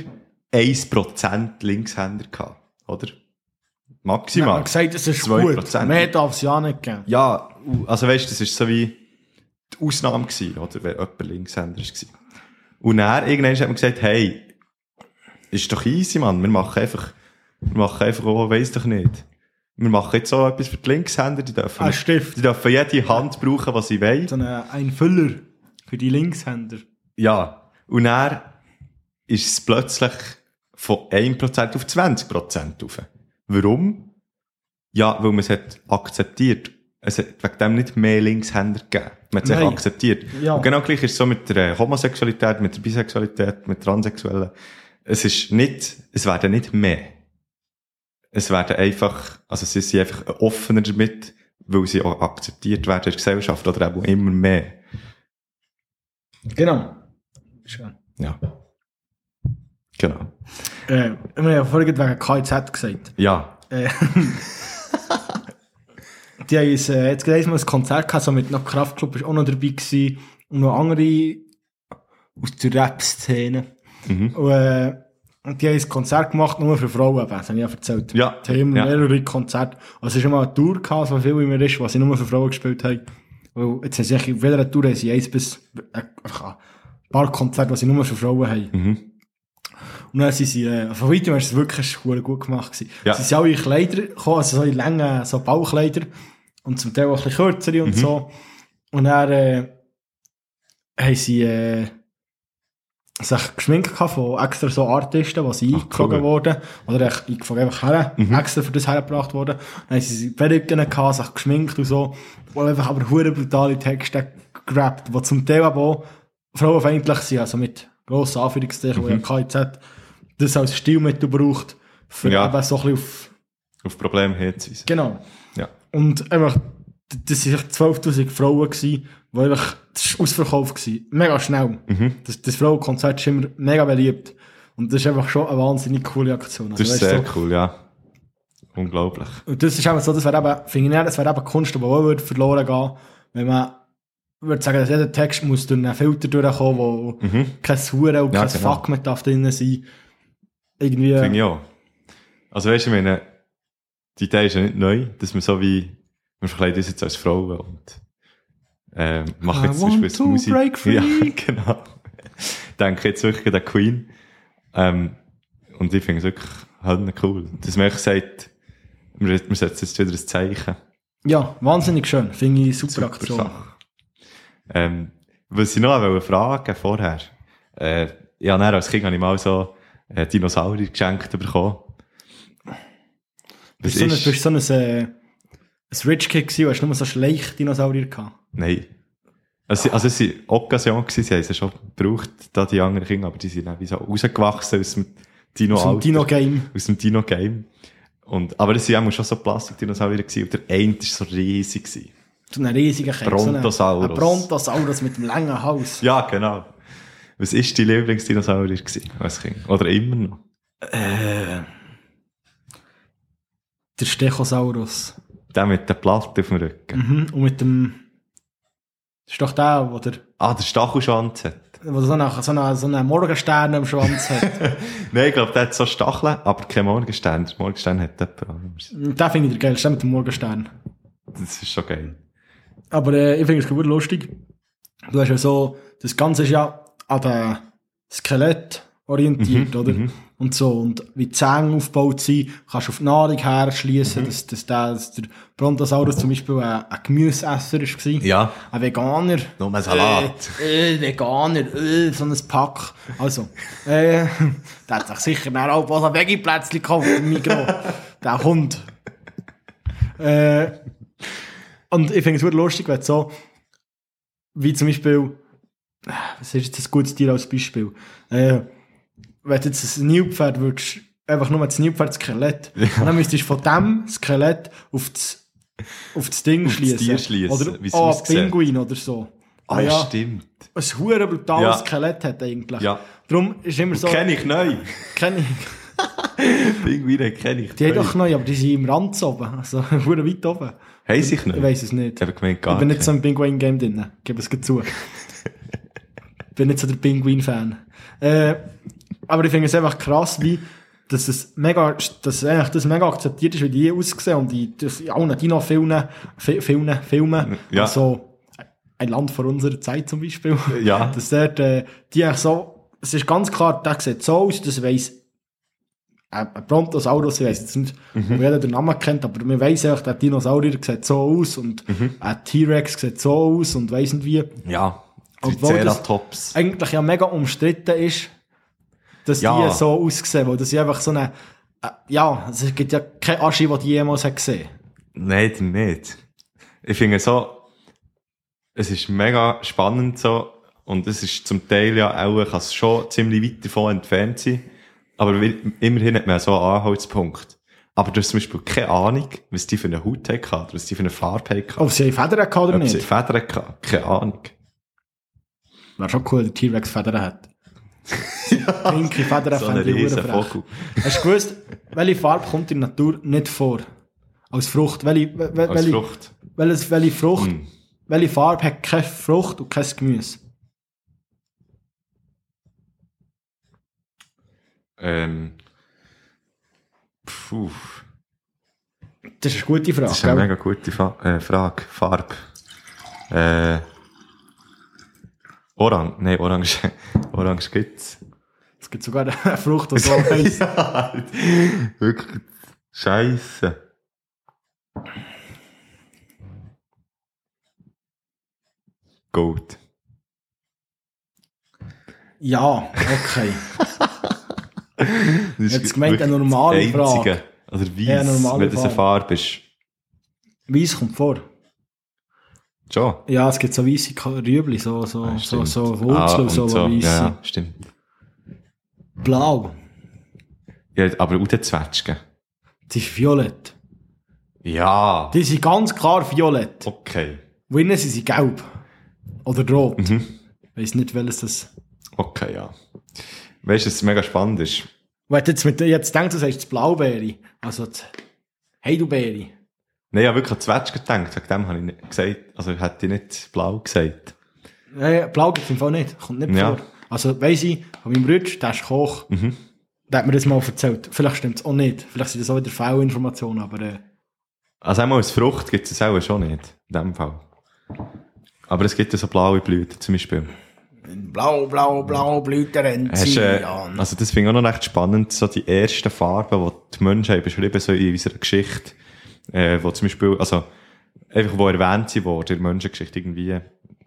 1% Linkshänder gehabt, oder? Man Maximal. hat gesagt, es ist 2%. gut. Mehr darf es ja nicht geben. Ja, also weißt du, das ist so wie die Ausnahme gewesen, oder? Wenn jemand Linkshänder war. Und dann, irgendwann hat man gesagt, hey, ist doch easy, Mann. Wir machen einfach, wir machen einfach, oh, weiss doch nicht. Wir machen jetzt so etwas für die Linkshänder, die dürfen, Ein Stift. die dürfen jede Hand brauchen, was sie wollen. So eine, ein Füller für die Linkshänder. Ja. Und dann ist es plötzlich von 1% auf 20% rauf. Warum? Ja, weil man es hat akzeptiert. Es hat wegen dem nicht mehr Linkshänder gegeben. Man hat es akzeptiert. Ja. Und genau gleich ist es so mit der Homosexualität, mit der Bisexualität, mit Transsexuellen. Es ist nicht, es werden nicht mehr. Es werden einfach, also sie sind einfach offener damit, weil sie auch akzeptiert werden in der Gesellschaft oder eben immer mehr. Genau. Schön. Ja. Genau. Äh, ich habe ja vorhin wegen KIZ gesagt. Ja. Äh, [laughs] die haben uns, äh, jetzt gerade mal ein Konzert gehabt, so mit noch Kraftclub ist auch noch dabei gewesen und noch andere aus der Rap-Szene. Mhm. Und, äh, und die haben ein Konzert gemacht, nur für Frauen, das habe ich ja erzählt. Ja. Die haben Ja. mehrere Konzerte. Also es ist immer eine Tour gehabt, so viel wie mir ist, was sie nur für Frauen gespielt haben. Weil jetzt haben sie eigentlich, auf jeder Tour haben sie eins bis, äh, ein paar Konzerte, die sie nur für Frauen haben. Mhm. Und dann sind sie, äh, von weitem ist es wirklich gut gemacht gewesen. Ja. Sie sind alle in Kleider gekommen, also so in langen, so Bauchkleider. Und zum Teil auch ein bisschen kürzere und so. Und dann, äh, haben sie, äh, sich geschminkt von extra so Artisten, die sie Ach, eingeflogen cool. wurden. Oder eingeflogen einfach her, extra für das hergebracht worden. Dann haben sie Perücken gehabt, sich geschminkt und so. Und einfach aber hure brutale Texte gerappt, die zum Teil aber auch frauenfeindlich sind, also mit grossen Anführungszeichen, wo ja KIZ das als Stilmittel braucht, für Ja. eben so ein bisschen auf, Auf Probleme hinzuweisen. genau. Ja. Und einfach, das waren 12.000 Frauen, gewesen, die einfach, das war ausverkauft gewesen. Mega schnell. Mhm. Das, das Frauenkonzert ist immer mega beliebt. Und das ist einfach schon eine wahnsinnig coole Aktion. Das ist sehr so, cool, ja. Unglaublich. Und das ist einfach so, das wäre eben, finde ich, das wäre eben Kunst, die auch würde verloren gehen, wenn man würde sagen, dass jeder Text muss durch einen Filter durchkommen, wo Mhm. kein Hure und Ja, kein genau. Fuck mehr darf drin sein. Irgendwie, Finde ich auch. Also weißt du, ich meine, die Idee ist ja nicht neu, dass man so wie, wir verkleiden uns jetzt als Frauen und ähm, machen jetzt zum Beispiel Musik. break [laughs] free. Ja, [laughs] genau. Denke jetzt wirklich an den Queen. Ähm, Und ich finde es wirklich halt cool. Dass man sagt, wir, wir setzen jetzt wieder ein Zeichen. Ja, wahnsinnig schön. Finde ich super, Aktion. Sache. Ähm, was ich noch wollte fragen vorher, äh, ja, dann als Kind habe ich mal so äh, Dinosaurier geschenkt bekommen. Was Bist du so ein, ist? bist so ein, äh, ein Rich Kid gewesen, hast nur so Schleich-Dinosaurier gehabt? Nein. Also, also es war Occasion, gewesen, sie haben sie schon gebraucht, da die anderen Kinder, aber die sind dann wie so rausgewachsen aus dem Dino Aus dem. Dino-Game. Aus dem Dino-Game. Und, aber es waren auch schon so Plastik-Dinosaurier gewesen, und der eine war so riesig. Gewesen. So einen riesigen Käse. Brontosaurus. Ein Brontosaurus mit einem langen Hals. Ja, genau. Was war dein Lieblingsdinosaurier gewesen, als Kind? Oder immer noch? Äh, der Stegosaurus. Der mit der Platte auf dem Rücken. Mhm. Und mit dem... Das ist doch der, wo der, Ah, der Stachelschwanz hat. wo der so einen, so einen, so einen Morgenstern am Schwanz hat. [laughs] Nein, ich glaube, der hat so Stacheln, aber kein Morgenstern. Der Morgenstern hat jemand den finde ich der geilste, mit dem Morgenstern. Das ist schon geil. Aber äh, ich finde es gut lustig. Du hast ja so, das Ganze ist ja an den Skelett orientiert, oder? Und so. Und wie die Zähne aufgebaut sind, kannst du auf die Nahrung her schließen, dass, dass, der, dass der Brontosaurus zum Beispiel ein, ein Gemüseesser war. Ja. Ein Veganer. Nur ein Salat. Äh, äh, Veganer, äh, so ein Pack. Also, äh, [laughs] der hat sich sicher dann auch was ein Veggie-Plätzchen gekauft im Migros. [laughs] der Hund. Äh, und ich finde es wirklich lustig, wenn so, wie zum Beispiel, äh, was ist jetzt ein gutes Tier als Beispiel? Äh, wenn du jetzt ein Nilpferd würdest, einfach nur das Nilpferd-Skelett, und dann müsstest du von dem Skelett auf das, auf das Ding das schließen. Tier schliessen, Oder oh, ein. Pinguin oder so. Ah, ja, stimmt. Ein hure brutales Ja. Skelett hat eigentlich. Ja. Darum ist immer so. Kenn ich neu. kenn ich. [laughs] Pinguine kenn ich Die haben neu. doch neu, aber die sind im Rand oben. Also, [laughs] hure weit oben. Sich Ich nicht? weiß es nicht. Ich gemeint, gar Ich bin nicht so im Pinguin-Game drin. Ich gebe es zu. Ich [laughs] bin nicht so der Pinguin-Fan. Äh, aber ich finde es einfach krass, wie, dass es mega, dass eigentlich das mega akzeptiert ist, wie die aussehen und die, das, in allen Dino-Filmen, Fi- Filmen, Filmen, Ja. also, ein Land vor unserer Zeit zum Beispiel. Ja. [laughs] Dass dort, äh, die eigentlich so, es ist ganz klar, der sieht so aus, das weiss, ein ein Brontosaurus, ich weiss jetzt nicht, Mhm. wo jeder den Namen kennt, aber man weiss einfach, der Dinosaurier sieht so aus und Mhm. ein T-Rex sieht so aus und weiss nicht wie. Ja. Obwohl das- Triceratops. Eigentlich ja mega umstritten ist, dass Ja. die so aussehen, weil das ist einfach so eine, äh, ja, es gibt ja keine Asche, die die jemals hat gesehen. Nein, dann nicht. Ich finde so, es ist mega spannend so, und es ist zum Teil ja auch, kann es schon ziemlich weit davon entfernt sein, aber immerhin hat man so einen Anhaltspunkt. Aber du hast zum Beispiel keine Ahnung, was die für eine Haut hatten, oder was die für eine Farbe hatten. Ob sie Federn hatten oder Ob sie nicht. Federn hatten, keine Ahnung. Wäre schon cool, der T-Rex Federn hat. [laughs] Pinke Federn So fände ich verdammt frech. Hast du gewusst, welche Farbe kommt in der Natur nicht vor? Als Frucht. Welche, wel- wel- Als welche, Frucht. welches, welche Frucht, Hm. welche Farbe hat keine Frucht und kein Gemüse? Ähm, puh, Das ist eine gute Frage. das ist eine gell? mega gute Fa äh, Frage. Farbe. Äh, Orange. Nein, Orange. Orange [laughs] gibt's. Es gibt sogar eine Frucht, die so [laughs] heisst. ja, wirklich. Scheiße. Gold. Ja, okay. [laughs] Jetzt gemeint eine normale das Frage. Einzige. Oder weiss, Ja, wenn das eine Farbe. Ist. Weiss kommt vor. Schon. Ja, es gibt so weisse Rüebli, so, so, Ah, so, so Wurzeln, und so, so weisse. Ja, stimmt. Blau. Ja, aber auch die Zwetschgen. Die ist violett. Ja. Die sind ganz klar violett. Okay. Und innen sind sie gelb. Oder rot. Mhm. Ich weiss nicht, welches das... Okay, ja. Weißt du, was mega spannend ist? Du jetzt, mit, jetzt denkst, du sagst das Blaubeere. Also die Heidelbeere. Nein, ich habe wirklich an Zwetschgen gedacht. Wegen dem habe ich nicht gesagt. Also, hätte ich nicht blau gesagt. Äh, Blau gibt es im Fall nicht. Kommt nicht Ja. vor. Also weiss ich, von meinem Rutsch, der ist Koch. Mhm. Der hat mir das mal erzählt. Vielleicht stimmt es auch nicht. Vielleicht sind das auch wieder Fehlinformationen, aber äh, Also, einmal als Frucht gibt es auch schon nicht. In dem Fall. Aber es gibt ja so blaue Blüten zum Beispiel. Blau, blau, blau, der Hast, äh, Enzian. also das finde ich auch noch recht spannend, so die ersten Farben, die die Menschen haben beschrieben, so in unserer Geschichte, äh, wo zum Beispiel, also, einfach wo erwähnt sie worden in der Menschengeschichte irgendwie,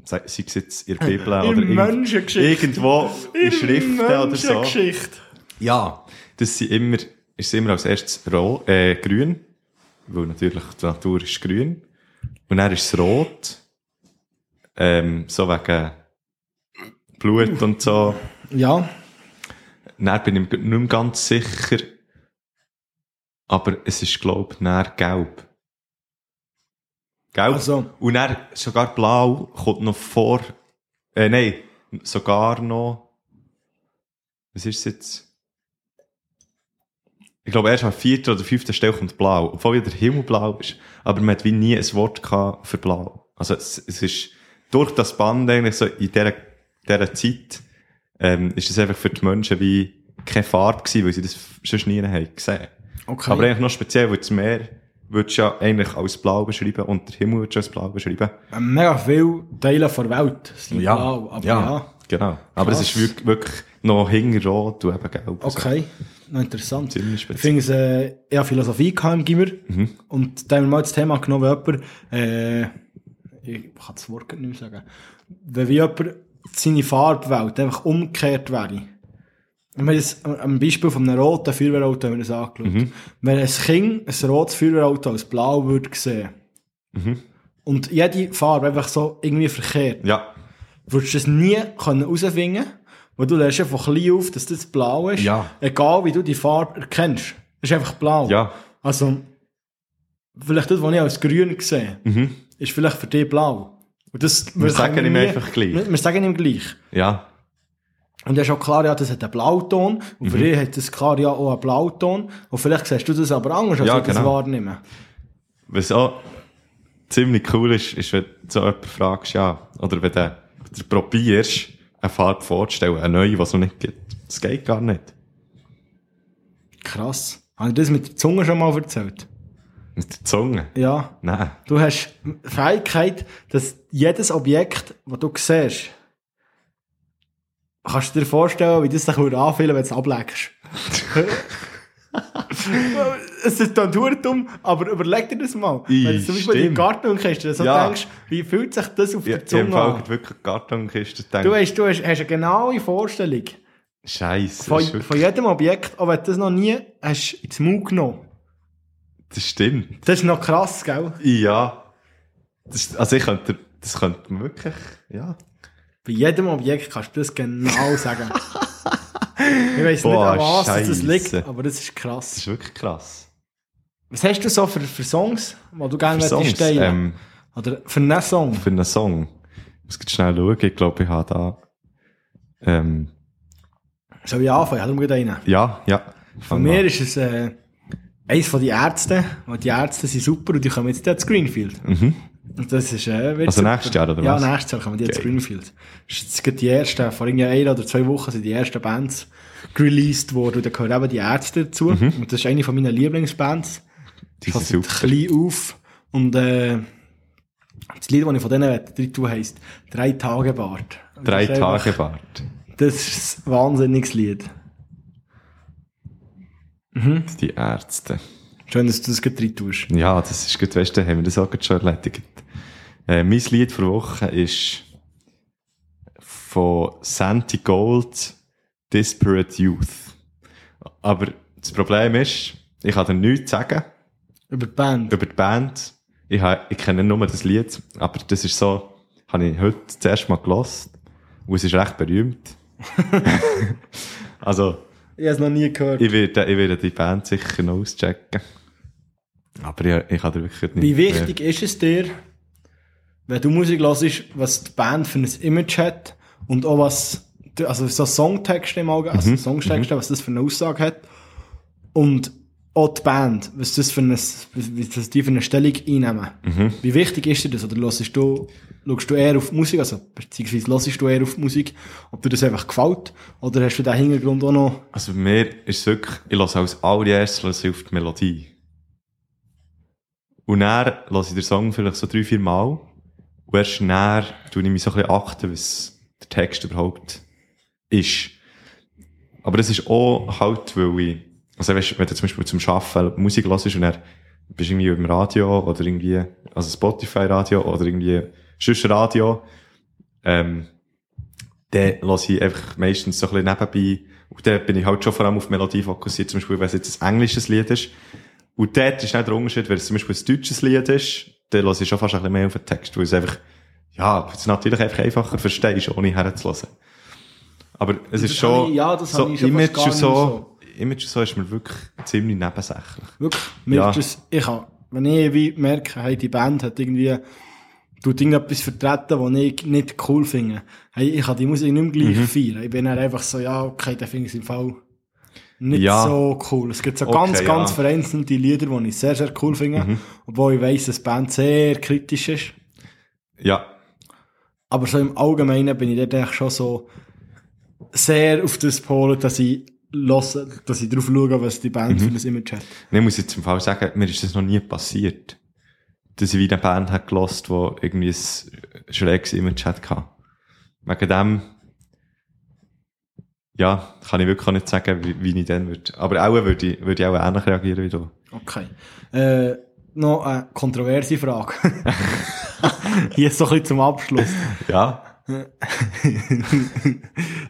sei sei es jetzt in der Bibel oder In irgendwo in Schriften oder so. Menschengeschichte. Ja, das sind immer, ist immer als erstes rot, äh, grün, weil natürlich die Natur ist grün. Und dann ist es rot, ähm, so wegen Blut und so. Ja, Dann bin ich mir nicht mehr ganz sicher, aber es ist, glaube ich, dann gelb. Gelb. Also- Und dann sogar blau kommt noch vor, äh, nein, sogar noch, was ist es jetzt? Ich glaube, erst an der vierten oder fünften Stelle kommt blau, obwohl ja der Himmel blau ist. Aber man hat wie nie ein Wort für blau. Also es, es ist durch das Band eigentlich so in dieser, dieser Zeit, ähm, ist es einfach für die Menschen wie keine Farbe gewesen, weil sie das sonst nie haben gesehen. Okay. Aber eigentlich noch speziell, weil das Meer würdest ja eigentlich als blau beschreiben und der Himmel würdest du als blau beschreiben. Mega viele Teile der Welt sind blau, aber ja. Genau. Aber es Krass. ist wirklich, wirklich noch hingerrot und eben gelb. Also, Okay, noch interessant. ziemlich Ich speziell. finde es, äh, ich habe Philosophie gehabt im Gimmer. Mhm. Und da haben wir mal das Thema genommen, wenn jemand, äh, ich kann das Wort nicht mehr sagen, wenn wie jemand seine Farbwelt einfach umgekehrt wäre. Wir haben das am Beispiel von einem roten Feuerwehrauto haben wir das angeschaut. Mhm. Wenn ein Kind ein rotes Feuerwehrauto als blau würde sehen Mhm. und jede Farbe einfach so irgendwie verkehrt, Ja. würdest du es nie können herausfinden weil du lernst ja von klein auf, dass das blau ist. Ja. Egal wie du die Farbe erkennst. Es ist einfach blau. Ja. Also, vielleicht das, was ich als grün sehe, Mhm. ist vielleicht für dich blau. Und das, Wir sagen können ihm einfach gleich. Wir, wir sagen ihm gleich. Ja. Und er ist auch klar, ja, das hat einen Blauton. Und Mhm. für dich hat das klar ja auch einen Blauton. Und vielleicht siehst du das aber anders, als Ja, ich das genau. wahrnehme. Was auch ziemlich cool ist, ist, wenn du so jemanden fragst, ja, oder wenn du, wenn du probierst, eine Farbe vorzustellen, eine neue, die es noch nicht gibt. Das geht gar nicht. Krass. Habe ich das mit der Zunge schon mal erzählt? Mit der Zunge. Ja. Nein. Du hast die Fähigkeit, dass jedes Objekt, das du siehst, kannst du dir vorstellen, wie das sich würde anfühlen, wenn du es ablegst. [laughs] es ist dann dumm, aber überleg dir das mal. I, wenn du zum Beispiel die Gartenkiste so Ja. denkst, wie fühlt sich das auf Ja, der ich Zunge an? wirklich eine Kartonkiste gedacht. Du, hast, du hast, hast eine genaue Vorstellung Scheisse. von, wirklich- von jedem Objekt, auch wenn du das noch nie hast ins Mund genommen das stimmt. Das ist noch krass, gell? Ja. Das, also ich könnte, das könnte man wirklich, ja. Bei jedem Objekt kannst du das genau [laughs] sagen. ich weiss nicht, an was das Scheisse. liegt, aber das ist Das krass. ist wirklich krass. Was hast du so für, für Songs, die du gerne teilen ähm, Oder für einen Song? für einen Song. Ich muss schnell schauen. Ich glaube, ich habe da, ähm, Soll ich anfangen? Ich habe gerade einen. ja, ja. Von mir ist es äh, eins von den Ärzten, weil die Ärzte sind super und die kommen jetzt zu Greenfield. Mhm. Das ist, äh, Also nächstes Jahr, oder was? Ja, nächstes Jahr kommen die jetzt zu Geil. Greenfield. Das ist jetzt gerade die ersten, vor irgendwie ein oder zwei Wochen sind die ersten Bands released worden und da gehören eben die Ärzte dazu. Und das ist eine von meinen Lieblingsbands. Mhm. Die sind super. klein auf und äh, das Lied, das ich von denen tue, heisst «Drei Tage Bart». Drei einfach- Tage Bart. Das ist ein wahnsinniges Lied. Die Ärzte. Schön, dass du das gerade drin tust. Ja, das ist gut, weißt du, haben wir das auch schon erledigt. Äh, mein Lied für Woche ist von Santi Gold, Disparate Youth. Aber das Problem ist, ich kann dir nichts sagen Über die Band. über die Band. Ich, ha, ich kenne nur das Lied, aber das ist so, habe ich heute das erste Mal gelost und es ist recht berühmt. [laughs] also, Ich habe es noch nie gehört. ich werde, ich werde die Band sicher noch auschecken. Aber ich, ich habe wirklich nicht Wie wichtig ist es dir, wenn du Musik hörst, was die Band für ein Image hat und auch was, also so Songtexte im Auge, also Songtexte, was das für eine Aussage hat und auch die Band, was das für eine, wie das die für eine Stellung einnehmen. Wie wichtig ist dir das? Oder hörst du, schaust du eher auf Musik, also beziehungsweise hörst du eher auf Musik, ob dir das einfach gefällt oder hast du den Hintergrund auch noch, Also bei mir ist es wirklich, ich höre als allererstes auf die Melodie. Und dann höre ich den Song vielleicht so drei, vier Mal. Und erst dann tue ich mich so ein bisschen achten, was der Text überhaupt ist. Aber das ist auch halt, weil ich, also weißt, wenn du zum Beispiel zum Arbeiten Musik hörst und dann bist du irgendwie im Radio oder irgendwie, also Spotify-Radio oder irgendwie sonst Radio, ähm, dann lasse ich einfach meistens so ein bisschen nebenbei, und dann bin ich halt schon vor allem auf Melodie fokussiert, zum Beispiel, wenn es jetzt ein englisches Lied ist. Und dort ist nicht der Unterschied, wenn es zum Beispiel ein deutsches Lied ist, dann lasse ich schon fast ein bisschen mehr auf den Text, weil es einfach, ja, es natürlich einfach einfacher verstehst, ohne herzulassen. Aber es Das ist schon, ich- ja, das so ich schon Image und nicht so, Image und so ist mir wirklich ziemlich nebensächlich. Wirklich. Ja. ist das, ich habe, wenn ich wie merke, hey, die Band hat irgendwie, tut irgendetwas vertreten, was ich nicht cool finde. Hey, ich kann die Musik nicht mehr gleich Mhm. feiern. Ich bin dann einfach so, ja, okay, dann finde ich es im Fall nicht Ja. so cool. Es gibt so Okay, ganz, ja. Mhm. ganz vereinzelte Lieder, die ich sehr, sehr cool finde. Obwohl ich weiss, dass die Band sehr kritisch ist. Ja, Aber so im Allgemeinen bin ich dort eigentlich schon so sehr auf das Pol, dass ich höre, dass ich drauf schaue, was die Mhm. Band für ein Image hat. ich muss jetzt im Fall sagen, mir ist das noch nie passiert. Dass ich wie eine Band hat gelost, die irgendwie ein schräges Image hat gehabt. Wegen dem, ja, kann ich wirklich nicht sagen, wie, wie ich dann würde. Aber auch würde ich, würde ich auch ähnlich reagieren wie du. Okay. Äh, noch eine kontroverse Frage. [laughs] Hier so ein bisschen zum Abschluss. Ja. [laughs]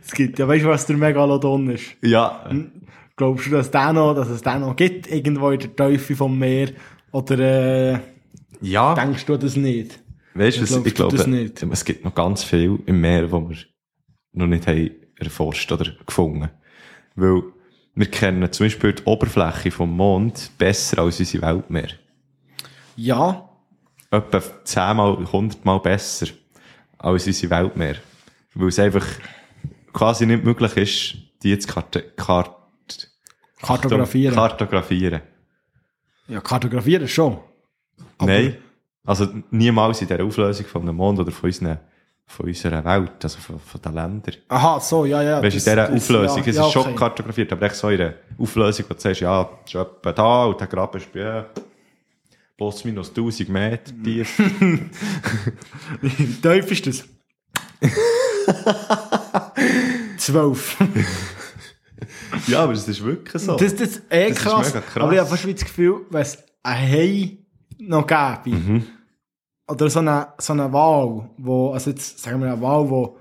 es gibt ja, weißt du, was der Megalodon ist? Ja. Glaubst du, dass, der noch, dass es den noch gibt, irgendwo in der Teufel vom Meer? Oder äh, Ja. denkst du das nicht? Weißt du, ich glaube, das nicht? es gibt noch ganz viel im Meer, wo wir noch nicht haben erforscht oder gefunden. Weil wir kennen zum Beispiel die Oberfläche vom Mond besser als unsere Weltmeer. Ja, Etwa zehnmal, hundertmal besser als unsere Weltmeer. Weil es einfach quasi nicht möglich ist, die zu karte, kart, kartografieren. kartografieren. ja, kartografieren schon. Aber- Nein. Also niemals in der Auflösung von einem Mond oder von, unseren, von unserer Welt, also von, von den Ländern. Aha, so, ja, ja. Weißt du, in dieser das- Auflösung, ja, es ja, ist schon okay. kartografiert, aber echt so in der Auflösung, wo du sagst, ja, ist etwa da und der Graben ist bei plus minus 1000 Meter tief. [laughs] Wie tief ist das? Zwölf. [laughs] ja, aber es ist wirklich so. Das, das ist eh Das ist krass. mega krass. Aber ich habe fast das Gefühl, wenn es ein Hai noch gäbe, Mhm. Oder so eine, so eine Wal, wo, also jetzt sagen wir eine Wal, wo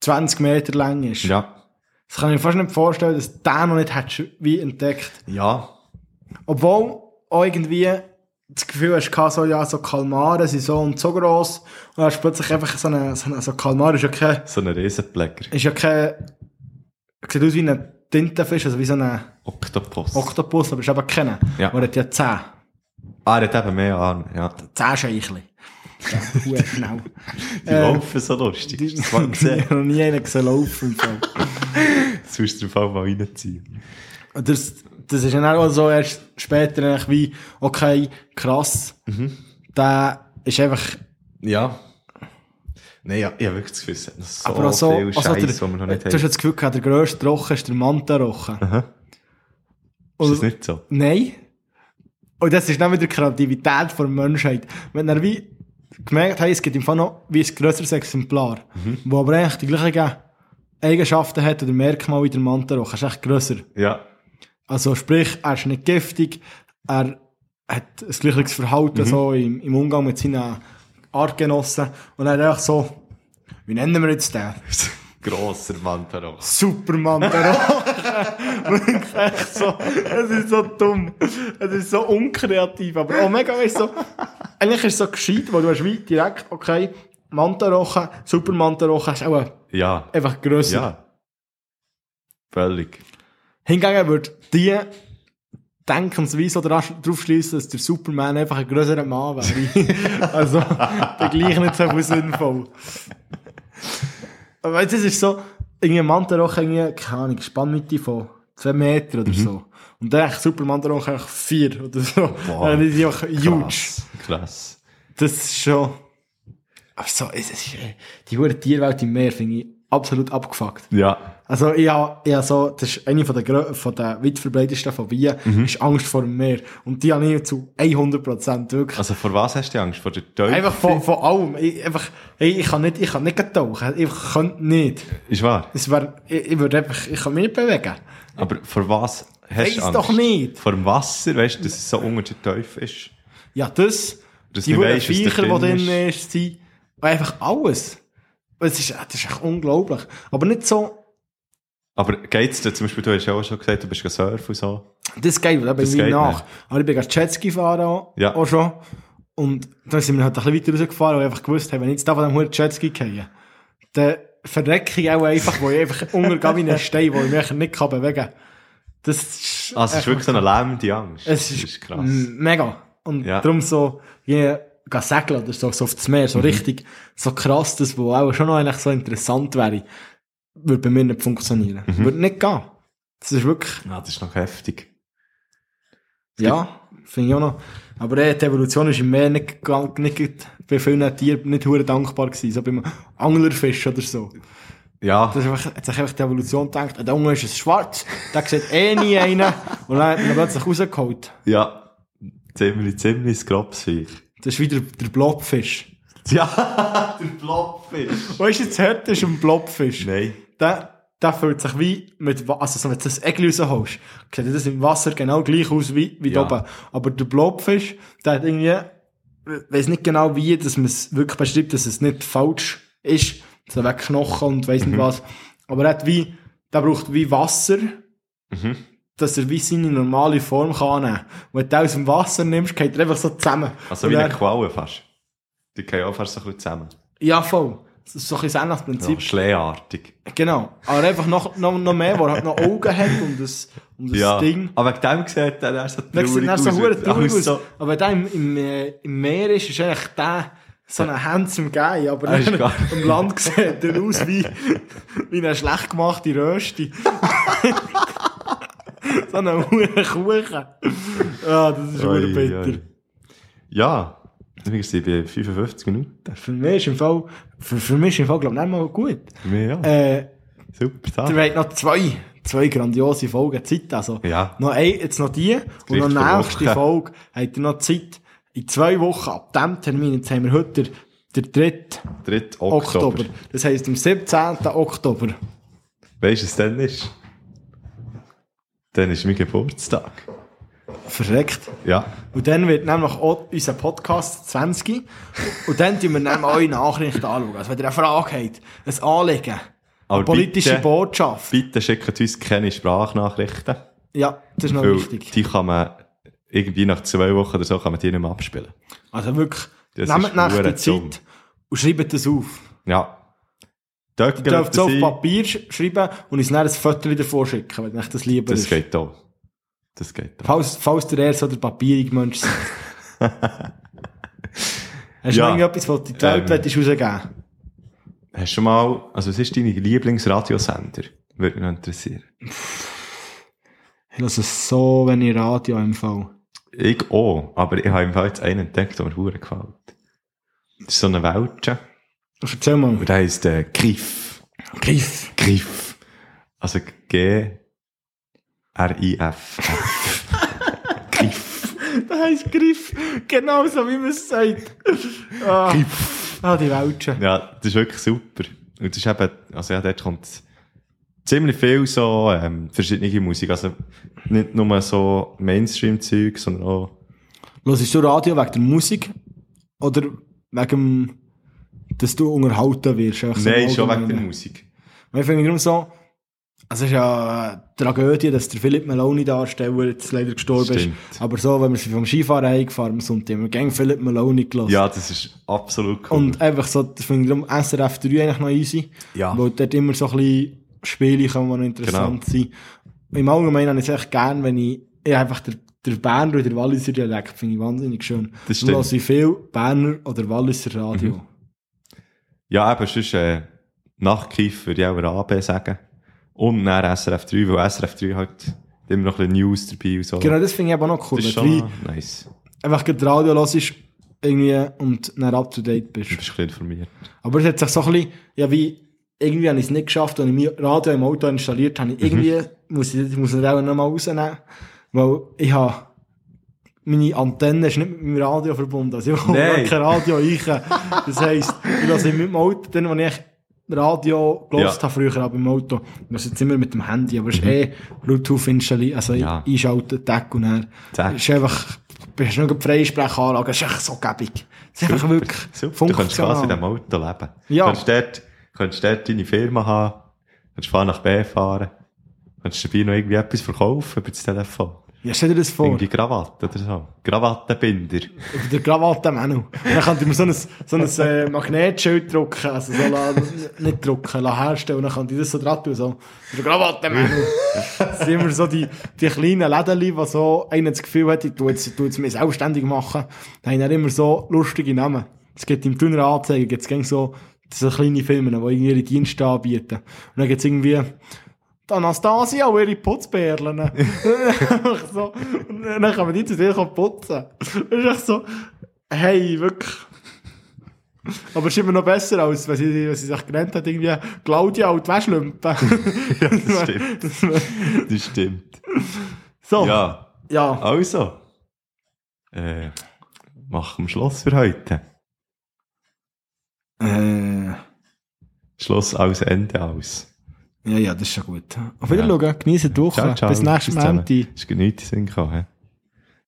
20 Meter lang ist. ja. Das kann ich mir fast nicht vorstellen, dass der noch nicht hat wie entdeckt. Ja. Obwohl auch irgendwie das Gefühl hast, gehabt, so, ja, so Kalmare sind so und so gross. Und dann hast du plötzlich einfach so eine, so eine, so Kalmar ist ja kein, So ein Riesenpfleger. ist ja kein, sieht aus wie ein Tintenfisch, also wie so ein Oktopus. Oktopus, aber ist eben keiner. Ja. Der hat ja 10. ah, er hat eben mehr Arme, ja. 10 Scheichli. Ja, schnell. [laughs] Die Äh, laufen so lustig. Die, Das war ich [laughs] noch nie einen gesehen laufen. Fall. Das musst du im Fall mal reinziehen. Das, das ist dann auch so erst später eigentlich wie, okay, krass. Der ist einfach, Ja. Nein, ja, ich habe wirklich das Gefühl, es hat noch so aber auch so, viel also Scheiß, der, den wir noch nicht du hast das Gefühl gehabt, der grösste Rochen ist der Manta-Rochen. Ist das nicht so? Nein. Und das ist dann wieder die Kreativität der Menschheit. Wenn er wie gemerkt hat, es gibt im Fall noch wie ein grösseres Exemplar, Mhm. wo aber eigentlich die gleichen Eigenschaften hat oder Merkmale wie der Mantaroch, er ist echt grösser. Ja. Also sprich, er ist nicht giftig, er hat ein gleiches Verhalten Mhm. so im, im Umgang mit seinen Artgenossen und er hat einfach so, wie nennen wir jetzt den? [laughs] Grosser der Roche. [laughs] Wirklich echt so, es ist so dumm. Es ist so unkreativ, aber auch mega, weißt du, so, eigentlich ist es so gescheit, weil du hast wie direkt, okay, Mantaroche, Supermantaroche ist auch Ja. einfach grösser. Ja. Völlig. Hingegen würde die Denkensweise oder darauf schließen, dass der Superman einfach ein grösserer Mann wäre. [laughs] also, der gleich nicht so sinnvoll. Aber das ist so, irgendwie ein Mantaroche, irgendwie, keine Ahnung, Spannmitte von 2 Meter oder so. Und der echt Supermantaroche einfach 4 oder so. Ja, [laughs] die sind einfach huge. Krass. Krass. Das ist schon, aber so, es ist, äh, die hohe Tierwelt im Meer finde ich absolut abgefuckt. Ja. Also, ich habe, ich habe so, das ist eine von der, von der weit verbreitetsten Phobien, Mhm. ist Angst vor dem Meer. Und die habe ich zu 100% wirklich. Also vor was hast du Angst? Vor der Teufel? einfach von, von allem. Ich, einfach, hey, ich kann nicht, ich kann nicht tauchen. Ich könnte nicht. Ist wahr. Es wär, ich, ich würde einfach, ich kann mich nicht bewegen. Aber vor was hast du Angst? doch nicht. Vor dem Wasser, weißt du, dass es so unter der Teufel ist? Ja, das, Dass die da Viecher, die drin drin ist, sind, einfach alles. Es ist, das ist echt unglaublich. Aber nicht so, Aber geht's dir, zum Beispiel, du hast ja auch schon gesagt, du bist surfen und so. Das geht, da bin Das ich geht nach. nicht. Aber ich bin gerade Jetski fahren auch, Ja. auch schon. Und dann sind wir halt ein bisschen weiter rausgefahren, weil ich einfach gewusst habe, wenn ich jetzt da von dem Hut Jetski gehe, dann verrecke ich auch einfach, wo ich einfach untergehe [laughs] wie ein Stein, wo ich mich nicht kann bewegen kann. Das ist, Also es ist wirklich so eine lähmende Angst. es das ist, ist krass. mega. Und Ja. darum so, je, gehen segeln oder so, so aufs Meer, Mhm. so richtig, so krass, das, wo auch schon noch eigentlich so interessant wäre, würde bei mir nicht funktionieren. Mhm. Würde nicht gehen. Das ist wirklich, Ja, das ist noch heftig. Ja, finde ich auch noch. Aber äh, die Evolution ist im Meer nicht, nicht bei vielen Tieren nicht hure dankbar gewesen. So beim Anglerfisch oder so. Ja, Das ist einfach, hat sich einfach die Evolution gedacht, der Angler ist es schwarz, der sieht eh nie einen. Und dann hat man ihn plötzlich rausgeholt. ja. Ziemlich, ziemlich grobes Viech. Das ist wieder der Blobfisch. Ja, [laughs] der Blobfisch. Weißt du, das Härte ist ein Blobfisch. Nein. Der, der fühlt sich wie mit, Wa- also so, wenn du das Egel rausholst, sieht das im Wasser genau gleich aus wie, wie Ja. da oben. Aber der Blobfisch, der hat irgendwie, ich weiss nicht genau wie, dass man es wirklich beschreibt, dass es nicht falsch ist, so weg Knochen und weiss Mhm. nicht was. Aber er hat wie, der braucht wie Wasser, Mhm. dass er wie seine normale Form kann annehmen. Und wenn du aus dem Wasser nimmst, geht er einfach so zusammen. Also Und wie eine Qualle fast. Die gehen auch fast so ein bisschen zusammen. Ja, voll. Das ist so ein bisschen das Ja, Prinzip. schleeartig. Genau. Aber einfach noch, noch, noch mehr, wo er halt noch Augen hat und das, und das Ja. Ding. Aber wegen dem sieht er dann so Der sieht dann so traurig aus. So, Aber der im, im, äh, im Meer ist, ist eigentlich der, so ein handsome Guy, aber Er dann im Land sieht er aus wie, wie eine schlecht gemachte Rösti. [laughs] so eine hure Kuchen. Ja, das ist Oi, bitter. oi. Ja. Wir sind bei 55 Minuten. Für mich ist im Fall, für, für mich ist im Fall, glaub ich, nicht mal gut. Für mich, ja. Äh, Super Sache. habt noch zwei, zwei grandiose Folgen Zeit. Also, Ja. noch ein, jetzt noch die. Und noch Gleich nächste Woche. [laughs] Folge habt ihr noch Zeit. In zwei Wochen, ab dem Termin, jetzt haben wir heute der 3. 3. Oktober. Oktober. Das heisst, am 17. Oktober. Weißt du, was dann ist? Dann ist mein Geburtstag. Verreckt. Ja. Und dann wird nämlich auch unser Podcast 20. Und dann tun wir nämlich eure Nachrichten anschauen. Also, wenn ihr eine Frage habt, ein Anliegen, Aber eine politische bitte- Botschaft. Bitte schickt uns keine Sprachnachrichten. Ja, das ist noch Weil wichtig. die kann man irgendwie nach zwei Wochen oder so kann man die nicht mehr abspielen. Also wirklich, Das nehmt nach der Zeit und schreibt das auf. Ja. Ihr dürft es auf Papier sch schreiben und uns dann ein Foto davor schicken, wenn euch das lieber Das ist. geht auch. Das geht auch. Falls, falls der eher so der papierige Mensch seid. [laughs] Hast du Ja. noch irgendetwas, was du die Welt Ähm. rausgeben Hast du schon mal, also was ist deine Lieblingsradiosender? Würde mich noch interessieren. Ich es so, wenn ich Radio im Fall. Ich auch, aber ich habe im Fall jetzt einen entdeckt, der mir verdammt gefällt. Das ist so eine Welche. Erzähl mal. Und der heisst äh, Griff. Griff. Griff. Also G R I F. [laughs] Griff. Das heisst Griff. Genau so, wie man es sagt. Ah, Griff. ah die Welschen. Ja, das ist wirklich super. Und das ist eben, also ja, dort kommt ziemlich viel so ähm, verschiedene Musik. Also nicht nur so Mainstream-Zeug, sondern auch Hörst du Radio wegen der Musik? Oder wegen dem, dass du unterhalten wirst? Nein, schon wegen der? Musik. Weil ich finde so, es ist ja eine Tragödie, dass der Philipp Maloney Darsteller jetzt leider gestorben Stimmt. ist. Aber so, wenn wir sie vom Skifahren heimgefahren haben wir gegen Philipp Maloney gelassen. Ja, das ist absolut cool. Und einfach so, das finde ich darum SRF 3 eigentlich noch easy. Ja. Weil dort immer so ein bisschen Spiele kommen, die noch interessant sind. Im Allgemeinen habe ich es echt gern, wenn ich, ich einfach der, der Berner oder der Walliser Dialekt finde ich wahnsinnig schön. Das stimmt. höre ich viel Berner oder Walliser Radio. Mhm. ja, eben, sonst, äh, nach Kiff würde ich auch AB sagen. Und dann SRF 3, weil SRF 3 halt immer noch ein bisschen News dabei und so. Genau, das finde ich aber noch cool. das ist wenn schon nice. einfach gerade Radio hörst irgendwie und dann up to date bist. Du bist ein bisschen informiert. Aber es hat sich so ein bisschen, ja, wie irgendwie habe ich es nicht geschafft, als ich mein Radio im Auto installiert habe. Irgendwie muss ich, ich muss es auch noch mal rausnehmen, weil ich habe meine Antenne ist nicht mit meinem Radio verbunden. Also ich habe kein Radio rein. [laughs] Das heisst, ich lasse mit dem Auto, dann, als ich Radio gelost Ja. habe, früher auch beim Auto, das ist jetzt immer mit dem Handy, aber es ist eh Bluetooth installiert, also Ja. einschalten, Tag und. Zack. Es ist einfach, bist nur eine Freisprechanlage, ist echt so gäbig. Es ist einfach wirklich Super, du kannst quasi in diesem Auto leben. Ja. Du kannst dort, kannst dort deine Firma haben, kannst A nach B fahren, kannst dabei noch irgendwie etwas verkaufen über das Telefon. Ja, stell dir das vor. Irgendwie Krawatte oder so. Krawattenbinder. Über der Krawatte Manu. Dann könnte man so ein, so ein äh, Magnetschild drucken, also so la, nicht drucken, la herstellen, und dann könnte ich das so dran tun, so, der Krawatte Manu. Das sind immer so die, die kleinen Läden, die so einer das Gefühl hat, ich tu jetzt, tu jetzt mich selbstständig machen, dann haben dann immer so lustige Namen. Es gibt im Tuner Anzeiger, gibt's gäng so, so kleine Filme, die irgendwie ihre Dienste anbieten. Und dann gibt's irgendwie, die Anastasia und ihre. [laughs] Einfach so. Und dann kann man die zu dir putzen. Das ist echt so, hey, wirklich. Aber es ist immer noch besser, als wenn sie, wenn sie sich genannt hat, irgendwie Claudia und die Wäschlümpe. [laughs] Ja, das stimmt. Das stimmt. so. Ja, Ja. also. Äh, machen wir Schluss für heute. Äh, Schluss aus, Ende aus. Ja, ja, das ist schon gut. Auf Wiedersehen, genieße die Woche. Ciao, ciao. Bis nächstes Mal. Ist den Sinn gekommen?